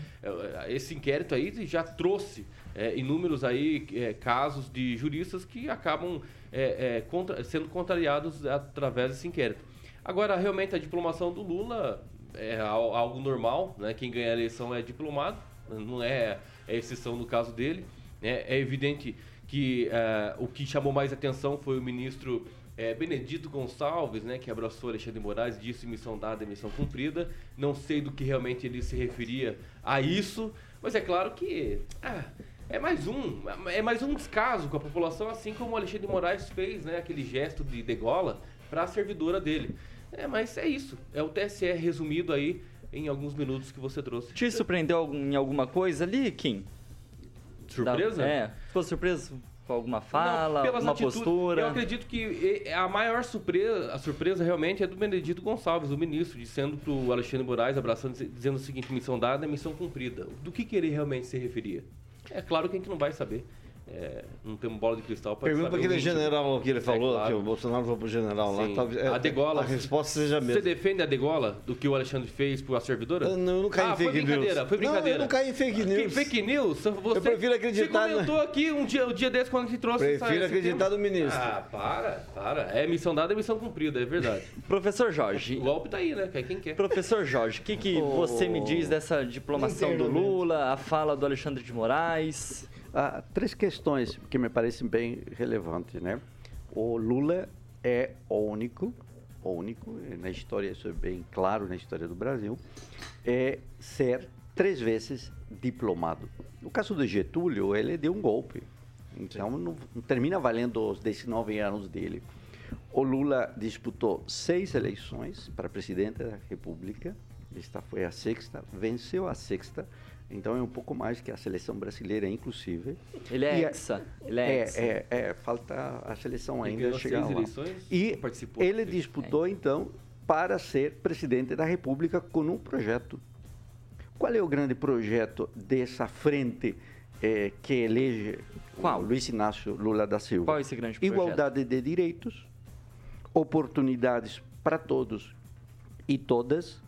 S7: Esse inquérito aí já trouxe é, inúmeros aí é, casos de juristas que acabam é, é contra, sendo contrariados através desse inquérito. Agora, realmente, a diplomação do Lula é algo normal, né? Quem ganha a eleição é diplomado, não é, é exceção no caso dele. Né? É evidente que uh, o que chamou mais atenção foi o ministro é, Benedito Gonçalves, né, que abraçou Alexandre Moraes, disse missão dada, missão cumprida. Não sei do que realmente ele se referia a isso, mas é claro que ah, é mais um, é mais um descaso com a população, assim como Alexandre Moraes fez, né, aquele gesto de degola para a servidora dele. É, mas é isso. É o TSE resumido aí em alguns minutos que você trouxe.
S1: Te surpreendeu em alguma coisa ali, Kim?
S7: Surpresa? Da,
S1: é. Ficou surpreso com alguma fala, Não, alguma postura?
S7: Eu acredito que a maior surpresa, a surpresa realmente é do Benedito Gonçalves, o ministro, dizendo para o Alexandre Moraes, abraçando, dizendo o seguinte, missão dada, missão cumprida. Do que, que ele realmente se referia? É claro que a gente não vai saber. É, não temos bola de cristal para
S5: Pergunta para aquele general que ele falou, é, claro. que o Bolsonaro foi para o general Sim. lá. Talvez,
S7: é, a degola.
S5: A resposta seja a mesma.
S7: Você defende a degola do que o Alexandre fez para a servidora?
S5: Eu não, eu não caí ah, em fake
S7: foi brincadeira,
S5: news.
S7: Foi brincadeira.
S5: Não, eu não caí em fake news. Que,
S7: fake news? Você,
S5: eu prefiro acreditar.
S7: Você comentou aqui um dia, um dia desse quando a gente trouxe
S5: Prefiro essa, acreditar no ministro.
S7: Ah, para, para. É missão dada, é missão cumprida, é verdade.
S1: Professor Jorge.
S7: O golpe tá aí, né? Quer quem quer.
S1: Professor Jorge, o que, que oh. você me diz dessa diplomação do Lula, a fala do Alexandre de Moraes?
S4: Há três questões que me parecem bem relevantes, né? O Lula é o único, o único na história, isso é bem claro na história do Brasil, é ser três vezes diplomado. No caso do Getúlio, ele deu um golpe. Então não, não termina valendo os 19 anos dele. O Lula disputou seis eleições para presidente da República. Esta foi a sexta, venceu a sexta então é um pouco mais que a seleção brasileira, inclusive.
S1: Ele é hexa. Ele é,
S4: é, é, é, falta a seleção ainda chegar lá. Eleições, e ele disputou, então, para ser presidente da República com um projeto. Qual é o grande projeto dessa frente é, que elege Qual? Luiz Inácio Lula da Silva?
S1: Qual é esse grande projeto?
S4: Igualdade de direitos, oportunidades para todos e todas,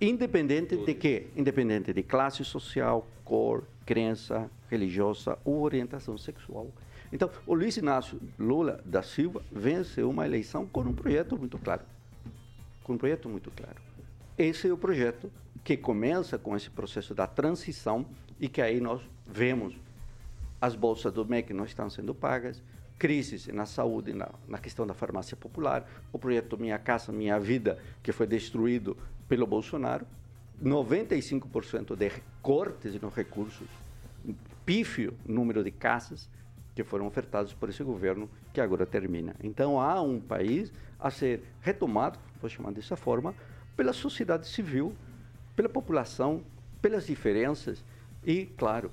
S4: Independente de quê? Independente de classe social, cor, crença religiosa ou orientação sexual. Então, o Luiz Inácio Lula da Silva venceu uma eleição com um projeto muito claro. Com um projeto muito claro. Esse é o projeto que começa com esse processo da transição e que aí nós vemos as bolsas do MEC não estão sendo pagas, crises na saúde, na, na questão da farmácia popular, o projeto Minha Casa Minha Vida, que foi destruído pelo Bolsonaro, 95% de cortes nos recursos, pífio número de casas que foram ofertados por esse governo que agora termina. Então há um país a ser retomado, vou chamar dessa forma, pela sociedade civil, pela população, pelas diferenças e, claro,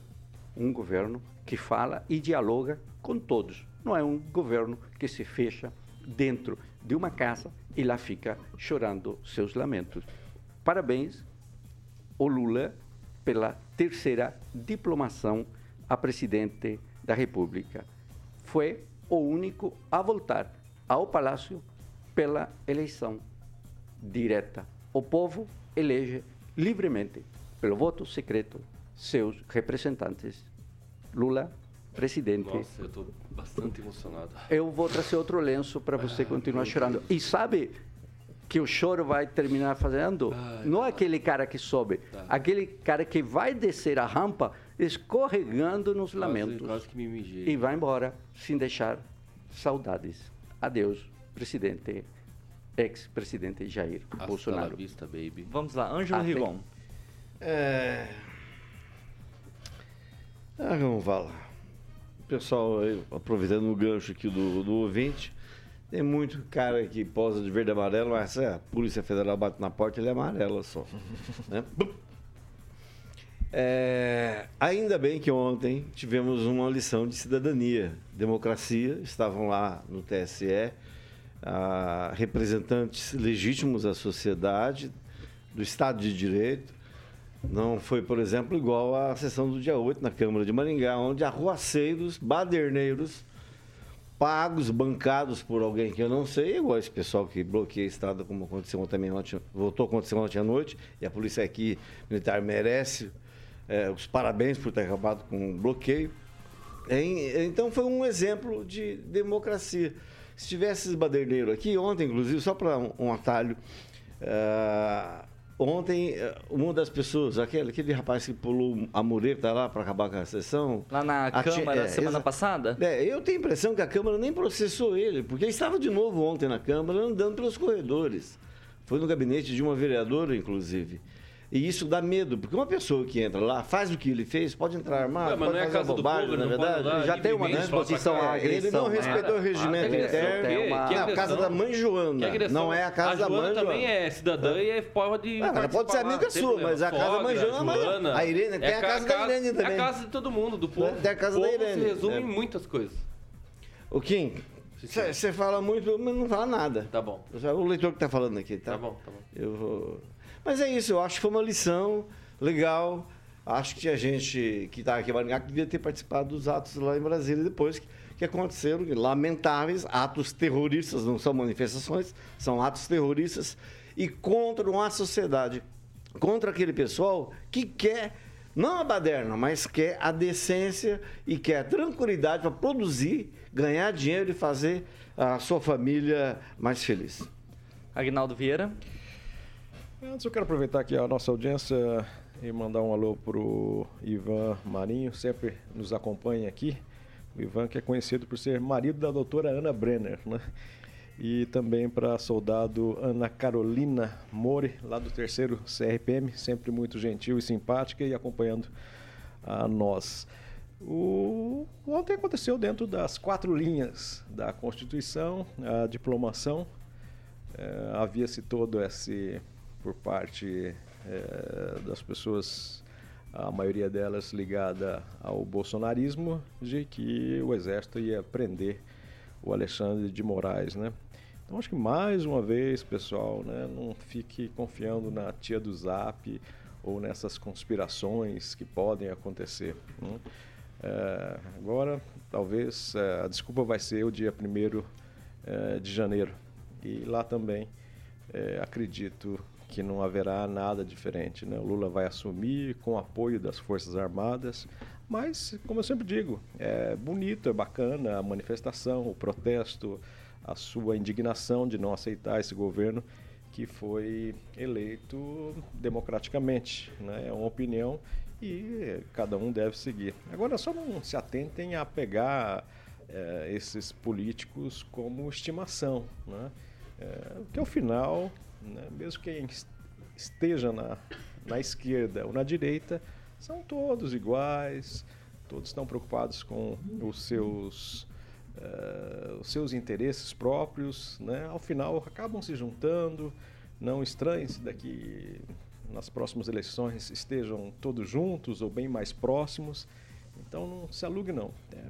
S4: um governo que fala e dialoga com todos. Não é um governo que se fecha dentro de uma casa e lá fica chorando seus lamentos. Parabéns, o Lula, pela terceira diplomação a presidente da República. Foi o único a voltar ao Palácio pela eleição direta. O povo elege livremente, pelo voto secreto, seus representantes. Lula, presidente.
S7: Nossa, eu estou bastante emocionado.
S4: Eu vou trazer outro lenço para você continuar chorando. E sabe, que o choro vai terminar fazendo, Ai, não é aquele cara que sobe, tá. aquele cara que vai descer a rampa escorregando nos quase, lamentos
S7: quase que me
S4: e vai embora sem deixar saudades. Adeus, presidente, ex-presidente Jair Hasta Bolsonaro.
S7: Vista, baby.
S1: Vamos lá, Ângelo Rigon.
S5: É... Ah, vamos falar. Pessoal, aproveitando o gancho aqui do, do ouvinte, tem muito cara que posa de verde e amarelo, mas se a Polícia Federal bate na porta, ele é amarelo só. né? É, ainda bem que ontem tivemos uma lição de cidadania, democracia. Estavam lá no TSE ah, representantes legítimos da sociedade, do Estado de Direito. Não foi, por exemplo, igual à sessão do dia 8 na Câmara de Maringá, onde arruaceiros, baderneiros, pagos, bancados por alguém que eu não sei, igual esse pessoal que bloqueia a estrada, como aconteceu ontem, ontem voltou a acontecer ontem à noite, e a polícia aqui militar merece é, os parabéns por ter acabado com o bloqueio. Então foi um exemplo de democracia. Se tivesse esses baderneiros aqui, ontem, inclusive, só para um, um, atalho, uh, ontem, uh, uma das pessoas, aquele, aquele rapaz que pulou a mureta lá para acabar com a sessão.
S1: Lá na Câmara, é, semana passada?
S5: É, eu tenho a impressão que a Câmara nem processou ele, porque ele estava de novo ontem na Câmara andando pelos corredores. Foi no gabinete de uma vereadora, inclusive. E isso dá medo, porque uma pessoa que entra lá, faz o que ele fez, pode entrar armado, não, pode é fazer bobagem, na verdade. Já tem uma disposição à agressão. Ele não né? respeitou né? o regimento interno. É uma... Não, a casa da mãe Joana. Não é a casa a da mãe Joana.
S7: também é cidadã e é pode.
S5: Ah, ela pode ser amiga sua, mas a casa da mãe Joana. A Irene, tem a casa da Irene também.
S7: É a casa de todo mundo, do povo.
S5: Tem a casa da Irene.
S7: se resume em muitas coisas.
S5: O Kim, você fala muito, mas não fala nada.
S7: Tá bom.
S5: O leitor que está falando aqui, tá?
S7: Tá bom, tá bom.
S5: Eu vou. Mas é isso, eu acho que foi uma lição legal. Acho que tinha gente que estava aqui em Maringá devia ter participado dos atos lá em Brasília depois que, que aconteceram, lamentáveis, atos terroristas, não são manifestações, são atos terroristas e contra uma sociedade, contra aquele pessoal que quer não a baderna, mas quer a decência e quer a tranquilidade para produzir, ganhar dinheiro e fazer a sua família mais feliz.
S1: Agnaldo Vieira.
S6: Antes eu quero aproveitar aqui a nossa audiência e mandar um alô pro Ivan Marinho, sempre nos acompanha aqui. O Ivan que é conhecido por ser marido da doutora Ana Brenner, né? E também para a soldado Ana Carolina More, lá do terceiro CRPM, sempre muito gentil e simpática e acompanhando a nós. O... Ontem aconteceu dentro das quatro linhas da Constituição, a diplomação. É, Havia-se todo esse por parte é, das pessoas, a maioria delas ligada ao bolsonarismo, de que o exército ia prender o Alexandre de Moraes, né? Então acho que mais uma vez, pessoal, né, não fique confiando na tia do Zap ou nessas conspirações que podem acontecer. Né? É, agora, talvez é, a desculpa vai ser o dia 1 é, de janeiro. E lá também acredito que não haverá nada diferente. Né? O Lula vai assumir com o apoio das Forças Armadas, mas, como eu sempre digo, é bonito, é bacana a manifestação, o protesto, a sua indignação de não aceitar esse governo que foi eleito democraticamente. Né? É uma opinião e cada um deve seguir. Agora, só não se atentem a pegar é, esses políticos como estimação, né? É, porque ao final né? Mesmo quem esteja na, na esquerda ou na direita, são todos iguais, todos estão preocupados com os seus, uh, os seus interesses próprios, né? ao final acabam se juntando, não estranhe se daqui nas próximas eleições estejam todos juntos ou bem mais próximos, então não se alugue não. É,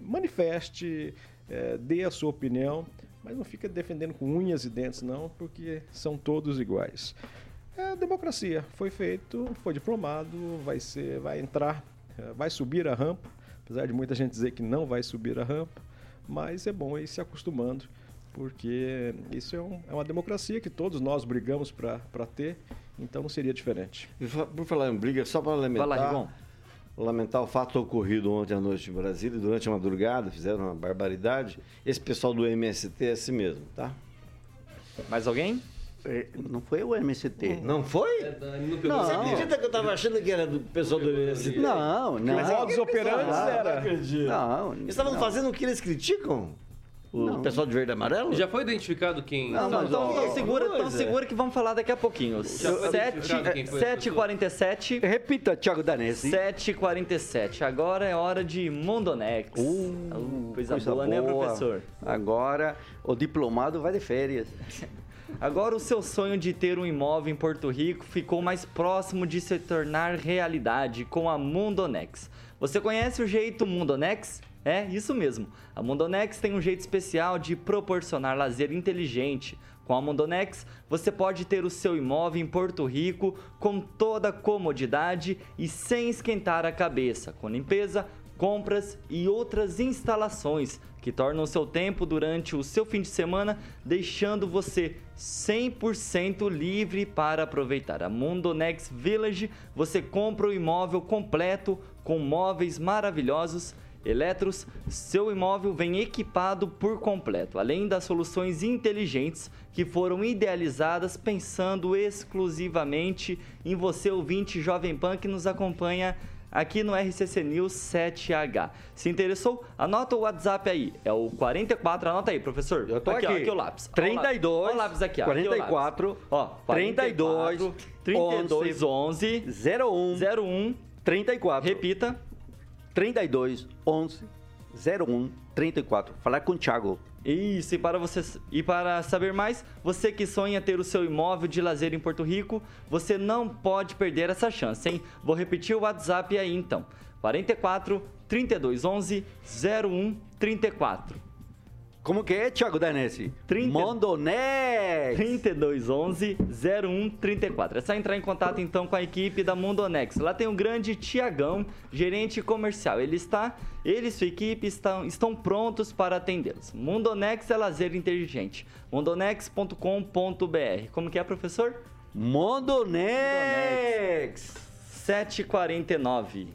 S6: manifeste, é, dê a sua opinião, mas não fica defendendo com unhas e dentes, não, porque são todos iguais. É a democracia. Foi feito, foi diplomado, vai ser, vai entrar, é, vai subir a rampa, apesar de muita gente dizer que não vai subir a rampa, mas é bom ir se acostumando, porque isso é, um, é uma democracia que todos nós brigamos para ter, então não seria diferente.
S5: Por falar em briga, só para lamentar... Vai lá, Rigon lamentar o fato ocorrido ontem à noite em Brasília, durante a madrugada, fizeram uma barbaridade. Esse pessoal do MST é assim mesmo, tá?
S1: Mais alguém?
S4: É, não foi o MST.
S5: Não foi? É, não. Você acredita que eu estava achando que era do pessoal do MST?
S4: Não, não.
S6: Mas modus operantes era.
S5: Não, não. Eles estavam fazendo o que eles criticam?
S4: O
S1: Não.
S4: pessoal de verde e amarelo?
S7: Já foi identificado quem...
S1: Não, não, então, então segura, então
S4: coisa.
S1: segura que vamos falar daqui a pouquinho.
S7: Já foi identificado quem foi essa
S1: 7h47.
S4: Repita, Thiago Danesi.
S1: 7h47. Agora é hora de Mondonex. Uh, coisa, boa, né, professor?
S4: Agora o diplomado vai de férias.
S1: Agora o seu sonho de ter um imóvel em Porto Rico ficou mais próximo de se tornar realidade com a Mundonex. Você conhece o jeito Mundonex? É, isso mesmo. A Mundonex tem um jeito especial de proporcionar lazer inteligente. Com a Mundonex, você pode ter o seu imóvel em Porto Rico com toda comodidade e sem esquentar a cabeça, com limpeza, compras e outras instalações que tornam seu tempo durante o seu fim de semana, deixando você 100% livre para aproveitar. A Mundonex Village, você compra o imóvel completo com móveis maravilhosos Eletros, seu imóvel vem equipado por completo, além das soluções inteligentes que foram idealizadas pensando exclusivamente em você, ouvinte Jovem Pan, que nos acompanha aqui no RCC News 7H. Se interessou? Anota o WhatsApp aí, é o 44, anota aí, professor.
S4: Eu tô
S1: aqui.
S4: aqui.
S1: Ó, aqui o lápis.
S4: 32,
S1: Olha o lápis aqui, ó. Aqui o lápis.
S4: 44,
S1: ó,
S4: 32,
S1: 32, 11,
S4: 01,
S1: 01,
S4: 34.
S1: repita,
S4: 32 11 01 34. Falar com o Thiago.
S1: Isso, e para, você, e para saber mais, você que sonha ter o seu imóvel de lazer em Porto Rico, você não pode perder essa chance, hein? Vou repetir o WhatsApp aí então: 44 32 11 01 34.
S4: Como que é, Thiago Danesi?
S1: 30...
S4: Mondonex!
S1: 3211 0134. É só entrar em contato então com a equipe da Mondonex. Lá tem o grande Tiagão, gerente comercial. Ele está, ele e sua equipe estão, estão prontos para atendê-los. Mondonex é lazer inteligente. mondonex.com.br. Como que é, professor?
S4: Mondonex!
S1: 749.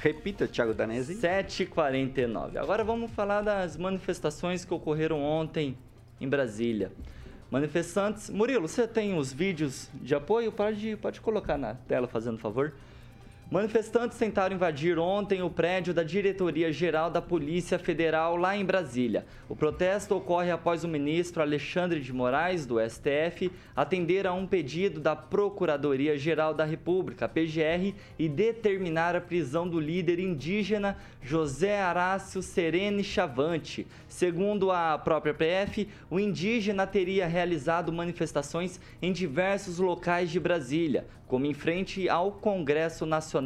S4: Repita, Thiago Danesi.
S1: 7h49. Agora vamos falar das manifestações que ocorreram ontem em Brasília. Manifestantes. Murilo, você tem os vídeos de apoio? Pode, pode colocar na tela, fazendo favor. Manifestantes tentaram invadir ontem o prédio da Diretoria Geral da Polícia Federal lá em Brasília. O protesto ocorre após o ministro Alexandre de Moraes, do STF, atender a um pedido da Procuradoria Geral da República, PGR, e determinar a prisão do líder indígena José Arácio Serene Chavante. Segundo a própria PF, o indígena teria realizado manifestações em diversos locais de Brasília, como em frente ao Congresso Nacional,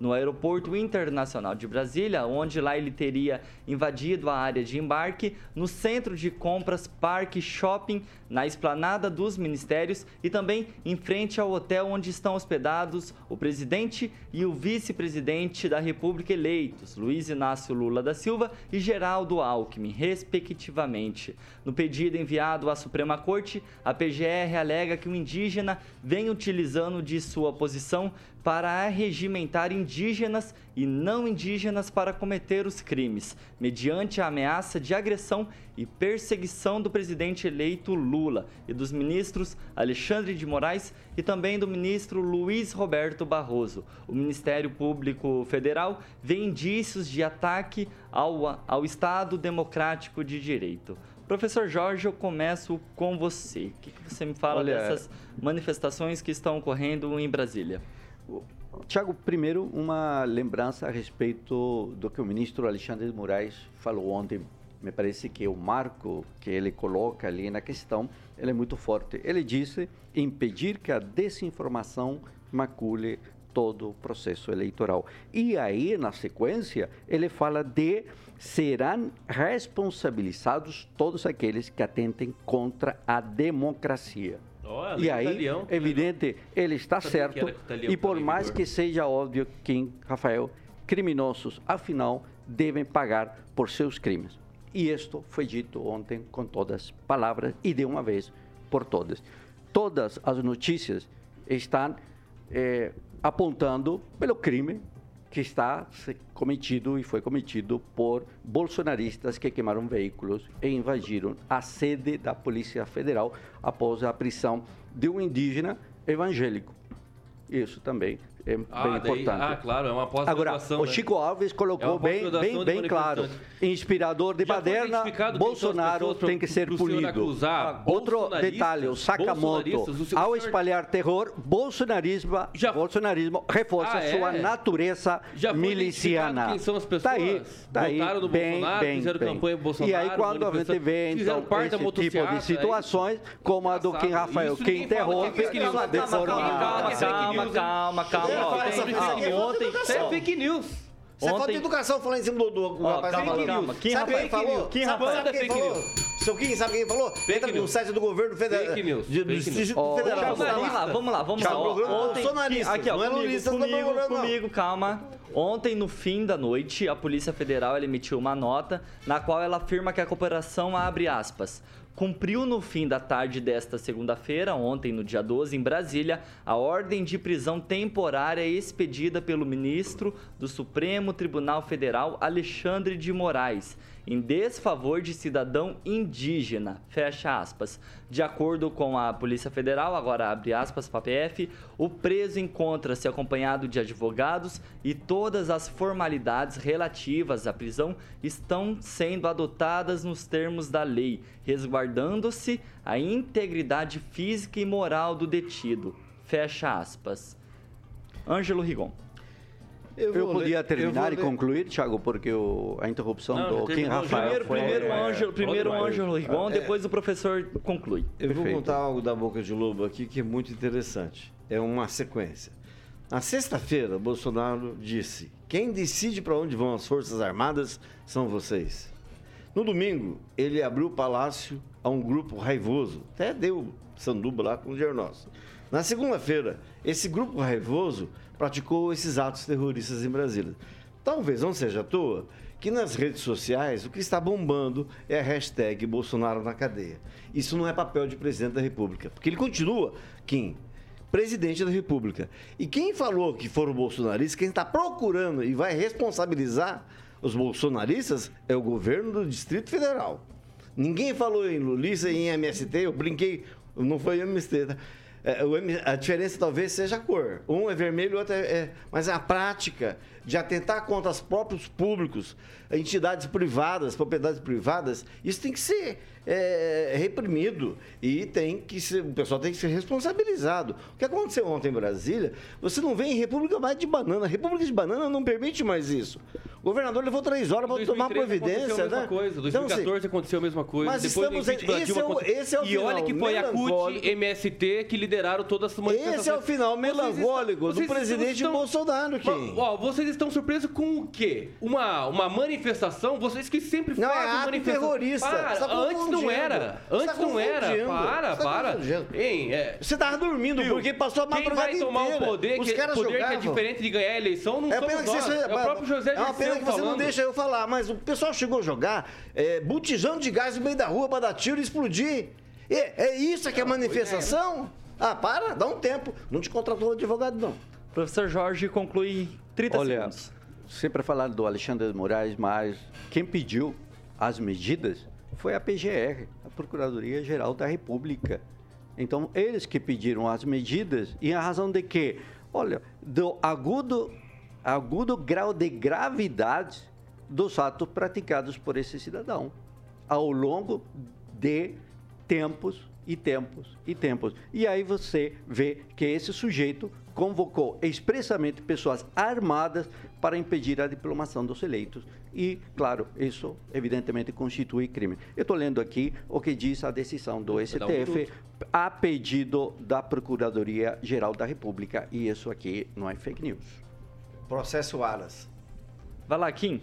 S1: no Aeroporto Internacional de Brasília, onde lá ele teria invadido a área de embarque, no Centro de Compras Parque Shopping, na Esplanada dos Ministérios e também em frente ao hotel onde estão hospedados o presidente e o vice-presidente da República eleitos, Luiz Inácio Lula da Silva e Geraldo Alckmin, respectivamente. No pedido enviado à Suprema Corte, a PGR alega que o indígena vem utilizando de sua posição para arregimentar indígenas e não indígenas para cometer os crimes, mediante a ameaça de agressão e perseguição do presidente eleito Lula e dos ministros Alexandre de Moraes e também do ministro Luiz Roberto Barroso. O Ministério Público Federal vê indícios de ataque ao, ao Estado Democrático de Direito. Professor Jorge, eu começo com você. O que, que você me fala
S4: Olha,
S1: dessas manifestações que estão ocorrendo em Brasília?
S4: Tiago, primeiro, uma lembrança a respeito do que o ministro Alexandre de Moraes falou ontem. Me parece que o marco que ele coloca ali na questão ele é muito forte. Ele disse impedir que a desinformação macule todo o processo eleitoral. E aí, na sequência, ele fala de serão responsabilizados todos aqueles que atentem contra a democracia.
S7: Olha,
S4: e aí, evidente, ele está certo. E por mais que seja óbvio que, Rafael, criminosos, afinal, devem pagar por seus crimes. E isto foi dito ontem com todas as palavras e de uma vez por todas. Todas as notícias estão eh, apontando pelo crime que está cometido e foi cometido por bolsonaristas que queimaram veículos e invadiram a sede da Polícia Federal após a prisão de um indígena evangélico. Isso também é
S7: Ah,
S4: bem
S7: daí-
S4: importante.
S7: ah, claro, é uma
S4: Agora,
S7: pós-graduação,
S4: o
S7: né?
S4: Chico Alves
S7: É
S4: colocou
S7: uma
S4: bem, bem,
S7: de
S4: bem claro. Inspirador de
S7: Já
S4: baderna, Bolsonaro tem que ser punido.
S7: acusar
S4: Outro detalhe, o Sakamoto,
S7: o senhor-
S4: ao espalhar terror, bolsonarismo, bolsonarismo reforça
S7: Ah, é?
S4: sua natureza
S7: Já
S4: miliciana.
S7: quem são as pessoas?
S4: Tá aí, tá aí,
S7: Votaram
S4: bem,
S7: Bolsonaro,
S4: bem,
S7: fizeram
S4: bem.
S7: campanha pro Bolsonaro,
S4: E aí quando a gente vê então esse tipo
S7: motociata, é
S4: de situações, como a do Kim. Rafael, que
S7: fala
S4: interrompe
S7: é
S4: de
S7: Calma, calma, calma,
S1: Calma,
S12: fake news
S1: Ontem,
S12: Isso é fake news. Isso é falta de educação falar em cima do, do, do
S1: Ó,
S12: rapaz
S1: calma,
S12: falando.
S1: calma. Quem
S12: sabe quem falou?
S1: Quem
S12: sabe, sabe quem
S7: Fake
S12: falou?
S7: news.
S12: Seu Kim, sabe quem falou? Entra no
S7: news.
S12: site do governo federal.
S7: Fake news.
S12: De, do
S7: Fake news.
S12: Distrito
S1: Ó,
S12: Federal.
S1: vamos lá, vamos lá, vamos lá, Ó, Ontem, aqui, ó,
S12: não é
S1: comigo,
S12: é
S1: comigo, comigo, calma. Ontem, no fim da noite, a Polícia Federal emitiu uma nota na qual ela afirma que a cooperação abre aspas. Cumpriu no fim da tarde desta segunda-feira, ontem, no dia 12, em Brasília, a ordem de prisão temporária expedida pelo ministro do Supremo Tribunal Federal, Alexandre de Moraes, em desfavor de cidadão indígena. Fecha aspas. De acordo com a Polícia Federal, agora abre aspas para PF, o preso encontra-se acompanhado de advogados e todas as formalidades relativas à prisão estão sendo adotadas nos termos da lei, resguardando-se a integridade física e moral do detido. Fecha aspas. Ângelo Rigon.
S4: Eu,
S12: vou
S4: podia
S12: ler-
S4: terminar
S12: eu
S4: e
S12: vou
S4: concluir, Thiago, porque o- a interrupção
S7: Não,
S4: do Kim. Rafael
S1: Primeiro,
S4: foi...
S1: primeiro,
S4: é,
S1: Ângelo, primeiro. Ângelo Rigon,
S12: É.
S1: depois o professor conclui.
S5: Eu vou
S4: Perfeito.
S5: contar algo da boca de lobo aqui que é muito interessante. É uma sequência. Na sexta-feira, Bolsonaro disse: quem decide para onde vão as Forças Armadas são vocês. No domingo, ele abriu o palácio a um grupo raivoso. Até deu sanduba lá com o dinheiro nosso. Na segunda-feira, esse grupo raivoso praticou esses atos terroristas em Brasília. Talvez não seja à toa que nas redes sociais o que está bombando é a hashtag Bolsonaro na cadeia. Isso não é papel de presidente da República, porque ele continua, Kim, presidente da República. E quem falou que foram bolsonaristas, quem está procurando e vai responsabilizar os bolsonaristas é o governo do Distrito Federal. Ninguém falou em Lulista em MST, eu brinquei, não foi MST, tá? É, a diferença talvez seja a cor. Um é vermelho, o outro é, é- Mas a prática de atentar contra os próprios públicos, entidades privadas, propriedades privadas, isso tem que ser é, reprimido e tem que ser, o pessoal tem que ser responsabilizado. O que aconteceu ontem em Brasília, você não vê em República mais de banana. República de banana não permite mais isso. O governador levou três horas para tomar
S7: 2013
S5: providência, né?
S7: coisa.
S5: Então,
S7: 2014
S5: assim,
S7: aconteceu a mesma coisa.
S5: mas
S7: Depois
S5: estamos em- esse é o- esse é o
S7: E olha
S5: final
S7: que foi a CUT. MST que lideraram todas as manifestações.
S5: Esse é o final melancólico do
S7: vocês
S5: presidente
S7: estão-
S5: Bolsonaro, Kim.
S7: Ó, vocês estão surpresos com o quê? Uma, uma manifestação? Vocês que sempre
S5: Não, é ato
S7: manifestação.
S5: terrorista.
S7: Para,
S5: Você tá
S7: antes não era. Antes
S5: tá
S7: não era. Para,
S5: tá
S7: para. Hein, é,
S5: Você tava dormindo
S7: Viu?
S5: porque passou a
S7: Quem
S5: madrugada
S7: vai tomar
S5: inteira.
S7: o poder,
S5: Os
S7: que,
S5: caras
S7: poder que é diferente de ganhar a eleição, não
S5: É
S7: somos
S5: pena que
S7: nós.
S5: você,
S7: é o próprio José
S5: é uma pena que você não
S7: falando.
S5: deixa eu falar, mas o pessoal chegou a jogar é, botijão de gás no meio da rua para dar tiro e explodir. É, é isso que é manifestação? Ah, para, dá um tempo. Não te contratou advogado, não.
S1: Professor Jorge conclui 30
S4: Olha,
S1: segundos.
S4: sempre falando do Alexandre de Moraes, mas quem pediu as medidas foi a PGR, a Procuradoria Geral da República. Então, eles que pediram as medidas, e a razão de que, olha, do agudo, agudo grau de gravidade dos atos praticados por esse cidadão ao longo de tempos e tempos e tempos. E aí você vê que esse sujeito convocou expressamente pessoas armadas para impedir a diplomação dos eleitos. E, claro, isso evidentemente constitui crime. Eu estou lendo aqui o que diz a decisão do
S7: um
S4: STF
S7: minuto.
S4: a pedido da Procuradoria Geral da República. E isso aqui não é fake news.
S12: Processo Aras.
S1: Vai lá, Kim.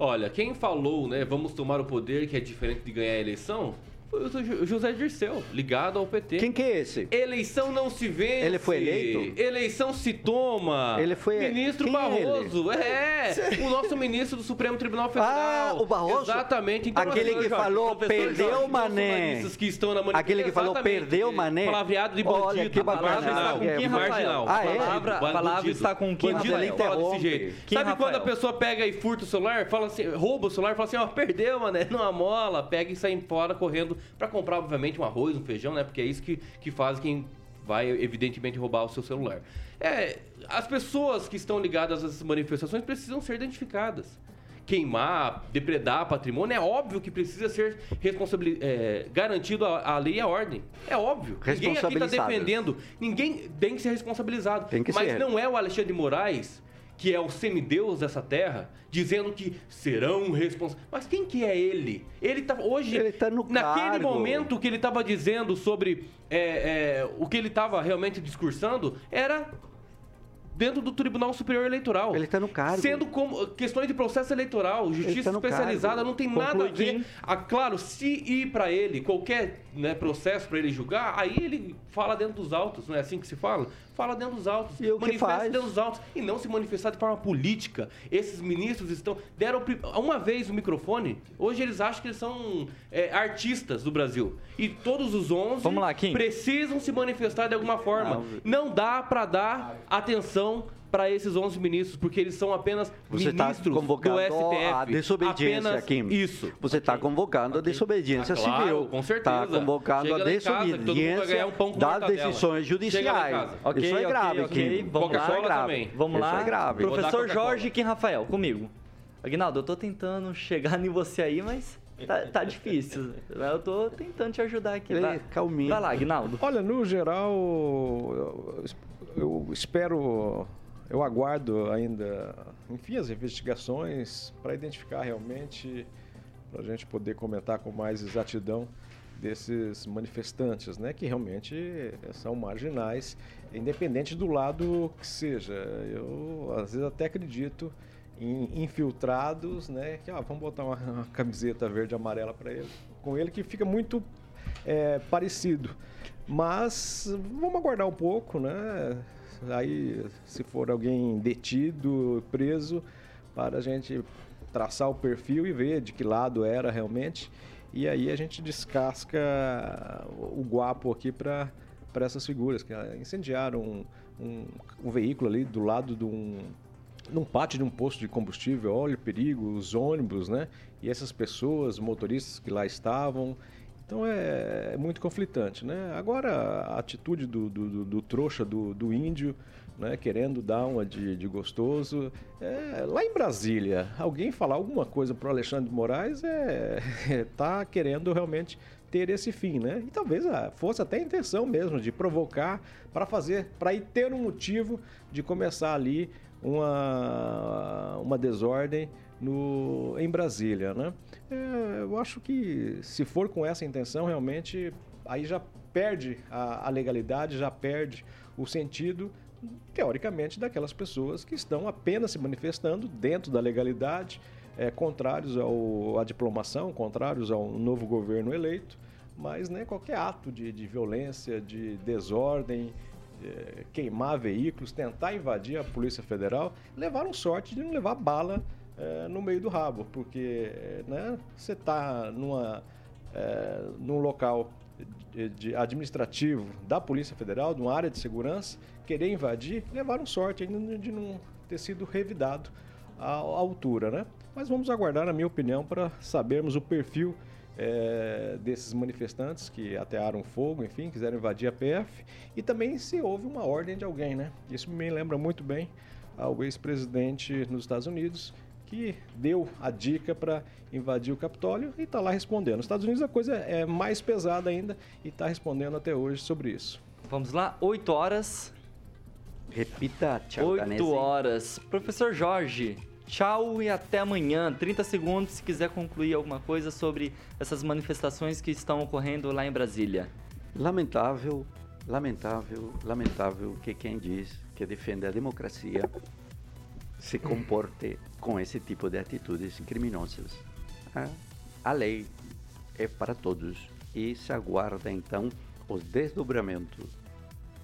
S7: Olha, quem falou, né, vamos tomar o poder, que é diferente de ganhar a eleição, foi o Jo- José Dirceu, ligado ao PT.
S4: Quem que é esse?
S7: Eleição não se vence.
S4: Ele foi eleito?
S7: Eleição se toma.
S4: Ele foi-
S7: Ministro
S4: Quem é
S7: Barroso. É, o nosso ministro do Supremo Tribunal Federal.
S4: Ah, o Barroso?
S7: Exatamente. Então,
S4: Aquele que
S7: Jorge,
S4: falou, perdeu,
S7: Jorge,
S4: mané.
S7: que estão na.
S4: Aquele que falou, perdeu, mané.
S7: Palavreado de bandido.
S4: Olha, que
S7: palavra
S4: bacana.
S7: marginal,
S4: Está com quem,
S7: marginal.
S4: Rafael? Ah, é?
S1: Palavra- a
S7: Bandido.
S1: palavra está com quem,
S7: Bandido
S1: Rafael?
S7: fala desse
S4: Interrompe.
S7: jeito.
S1: Quem,
S7: Sabe quando a
S1: Rafael?
S7: pessoa pega e furta o celular, fala assim, rouba o celular, fala assim, ó, perdeu, mané, numa mola, pega e sai fora correndo pra comprar, obviamente, um arroz, um feijão, né? Porque é isso que, que faz quem vai evidentemente roubar o seu celular. É, as pessoas que estão ligadas a essas manifestações precisam ser identificadas. Queimar, depredar patrimônio, é óbvio que precisa ser responsabili- é, garantido a, a lei e a ordem. É óbvio. Ninguém aqui está defendendo. Ninguém tem que ser responsabilizado.
S4: Tem que
S7: Mas
S4: ser.
S7: não é o Alexandre de Moraes, que é o semideus dessa terra, dizendo que serão responsáveis. Mas quem que é ele? Ele tá hoje.
S4: Ele tá no
S7: naquele
S4: cargo.
S7: momento que ele estava dizendo sobre é, é, o que ele estava realmente discursando, era dentro do Tribunal Superior Eleitoral.
S4: Ele está no cargo.
S7: Sendo como questões de processo eleitoral, justiça
S4: tá
S7: especializada,
S4: cargo.
S7: não tem
S1: Conclui
S7: nada a ver. Ah, claro, se ir para ele qualquer né, processo para ele julgar, aí ele fala dentro dos autos, não é assim que se fala? Fala dentro dos autos,
S4: E o que
S7: manifesta
S4: faz?
S7: dentro dos autos e não se manifestar de forma política. Esses ministros estão deram uma vez o microfone. Hoje eles acham que eles são é, artistas do Brasil e todos os 11
S1: Vamos lá, Kim.
S7: precisam se manifestar de alguma forma. Não dá para dar atenção para esses 11 ministros, porque eles são apenas
S4: Você está
S7: ministros
S4: convocando
S7: do STF.
S4: a desobediência,
S7: apenas
S4: Kim.
S7: Isso.
S4: Você está convocando a desobediência
S7: Ah, claro,
S4: civil.
S7: com certeza.
S4: Está convocando
S7: Chega
S4: a desobediência
S7: um
S4: das decisões judiciais.
S7: casa.
S1: Ok,
S4: Isso é grave,
S1: ok.
S4: Kim.
S1: Vamos lá.
S4: Isso é grave.
S7: também.
S1: Vamos
S4: Isso
S1: lá.
S4: é grave.
S1: Professor. Jorge e Kim Rafael, comigo. Aguinaldo, eu tô tentando chegar em você aí, mas tá, tá difícil. Eu tô tentando te ajudar aqui.
S4: É calminho.
S1: vai lá, Aguinaldo.
S6: Olha, no geral, eu, eu espero, eu aguardo ainda, enfim, as investigações para identificar realmente, para a gente poder comentar com mais exatidão desses manifestantes, né, que realmente são marginais, independente do lado que seja. Eu às vezes até acredito em infiltrados, né, que ah, vamos botar uma, uma camiseta verde e amarela para ele, com ele que fica muito é, parecido. Mas vamos aguardar um pouco, né? Aí, se for alguém detido, preso, para a gente traçar o perfil e ver de que lado era realmente. E aí a gente descasca o guapo aqui para essas figuras que incendiaram um, um, um veículo ali do lado de um, num pátio de um posto de combustível, olha o perigo, os ônibus, né? E essas pessoas, motoristas que lá estavam. Então é, é muito conflitante, né? Agora a atitude do, do, do- trouxa, do, do índio, né? Querendo dar uma de, de gostoso. É, lá em Brasília, alguém falar alguma coisa pro Alexandre de Moraes é, é tá querendo realmente ter esse fim, né? E talvez ah, fosse até a intenção mesmo de provocar para fazer, para ir ter um motivo de começar ali uma, uma desordem no, em Brasília, né? É, eu acho que se for com essa intenção, realmente, aí já perde a, a legalidade, já perde o sentido, teoricamente, daquelas pessoas que estão apenas se manifestando dentro da legalidade, é, contrários ao, à diplomação, contrários ao novo governo eleito, mas né, qualquer ato de, de violência, de desordem, é, queimar veículos, tentar invadir a Polícia Federal, levaram sorte de não levar bala é, no meio do rabo, porque né, você está numa, é, num local de, de administrativo da Polícia Federal, de uma área de segurança, querer invadir, levaram sorte ainda de não ter sido revidado à, à altura, né? Mas vamos aguardar, na minha opinião, para sabermos o perfil é, desses manifestantes que atearam fogo, enfim, quiseram invadir a PF e também se houve uma ordem de alguém, né? Isso me lembra muito bem ao ex-presidente nos Estados Unidos que deu a dica para invadir o Capitólio e está lá respondendo. Nos Estados Unidos a coisa é mais pesada ainda e está respondendo até hoje sobre isso.
S1: Vamos lá, 8 horas.
S4: Repita, tchau,
S1: 8
S4: Danese.
S1: horas. Professor Jorge, tchau e até amanhã. 30 segundos se quiser concluir alguma coisa sobre essas manifestações que estão ocorrendo lá em Brasília.
S4: Lamentável, lamentável, lamentável que quem diz que defende a democracia se comporte com esse tipo de atitudes criminosas. A- A lei é para todos e se aguarda então os desdobramentos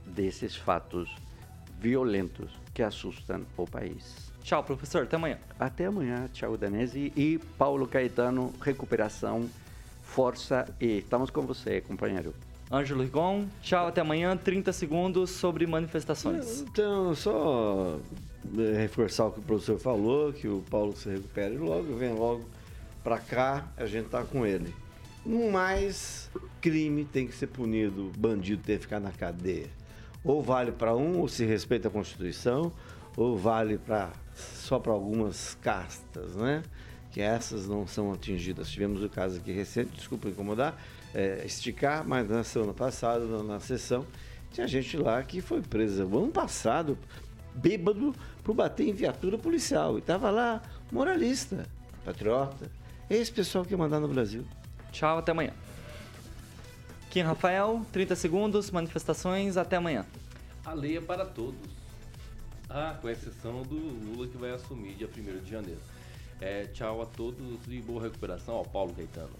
S4: desses fatos violentos que assustam o país.
S1: Tchau, professor. Até amanhã.
S4: Até amanhã. Tchau, Danese. E Paulo Caetano, recuperação, força e estamos com você, companheiro.
S1: Ângelo Rigon, tchau, até amanhã. 30 segundos sobre manifestações.
S5: Então, só reforçar o que o professor falou, que o Paulo se recupere logo, vem logo pra cá, a gente tá com ele. No mais, crime tem que ser punido, bandido tem que ficar na cadeia. Ou vale para um, ou se respeita a Constituição, ou vale para só para algumas castas, né? Que essas não são atingidas. Tivemos o caso aqui recente, desculpa incomodar, é, esticar, mas na semana passada, na, na sessão, tinha gente lá que foi presa o ano passado, bêbado, por bater em viatura policial. E estava lá, moralista, patriota. É esse pessoal que ia mandar no Brasil.
S1: Tchau, até amanhã. Kim Rafael, 30 segundos, manifestações, até amanhã.
S7: A lei é para todos. Ah, com exceção do Lula que vai assumir dia 1 de janeiro. É, tchau a todos e boa recuperação ao Paulo Caetano.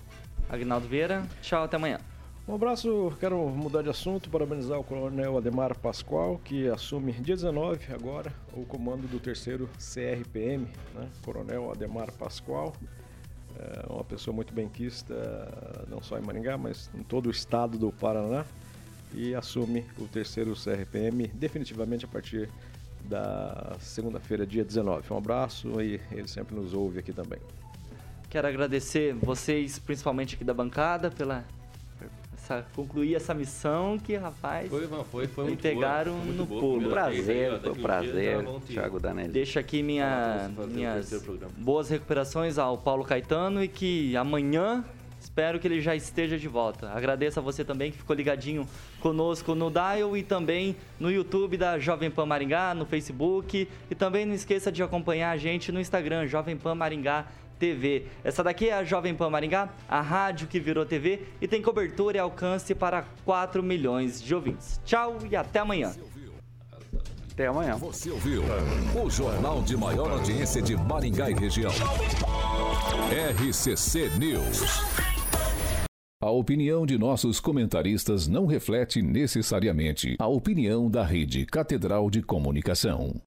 S1: Agnaldo Vieira, tchau, até amanhã.
S6: Um abraço, quero mudar de assunto, parabenizar o Coronel Ademar Pascoal, que assume dia 19 agora o comando do terceiro CRPM, né? Coronel Ademar Pascoal, é uma pessoa muito benquista, não só em Maringá, mas em todo o estado do Paraná, e assume o terceiro CRPM definitivamente a partir da segunda-feira, dia 19. Um abraço e ele sempre nos ouve aqui também.
S1: Quero agradecer vocês, principalmente aqui da bancada, pela concluir essa missão que, rapaz,
S7: Foi, mano, foi, foi muito
S1: pegaram
S7: boa, foi muito
S1: no
S7: boa.
S1: pulo.
S7: Aí,
S4: Prazer, foi um prazer,
S7: te-
S4: Thiago Danelli.
S1: Deixo aqui minha, minhas boas recuperações ao Paulo Caetano e que amanhã espero que ele já esteja de volta. Agradeço a você também que ficou ligadinho conosco no Dial e também no YouTube da Jovem Pan Maringá, no Facebook e também não esqueça de acompanhar a gente no Instagram, Jovem Pan Maringá TV. Essa daqui é a Jovem Pan Maringá, a rádio que virou TV e tem cobertura e alcance para 4 milhões de ouvintes. Tchau e até amanhã.
S4: Até amanhã.
S3: Você ouviu o jornal de maior audiência de Maringá e região. RCC News. A opinião de nossos comentaristas não reflete necessariamente a opinião da Rede Catedral de Comunicação.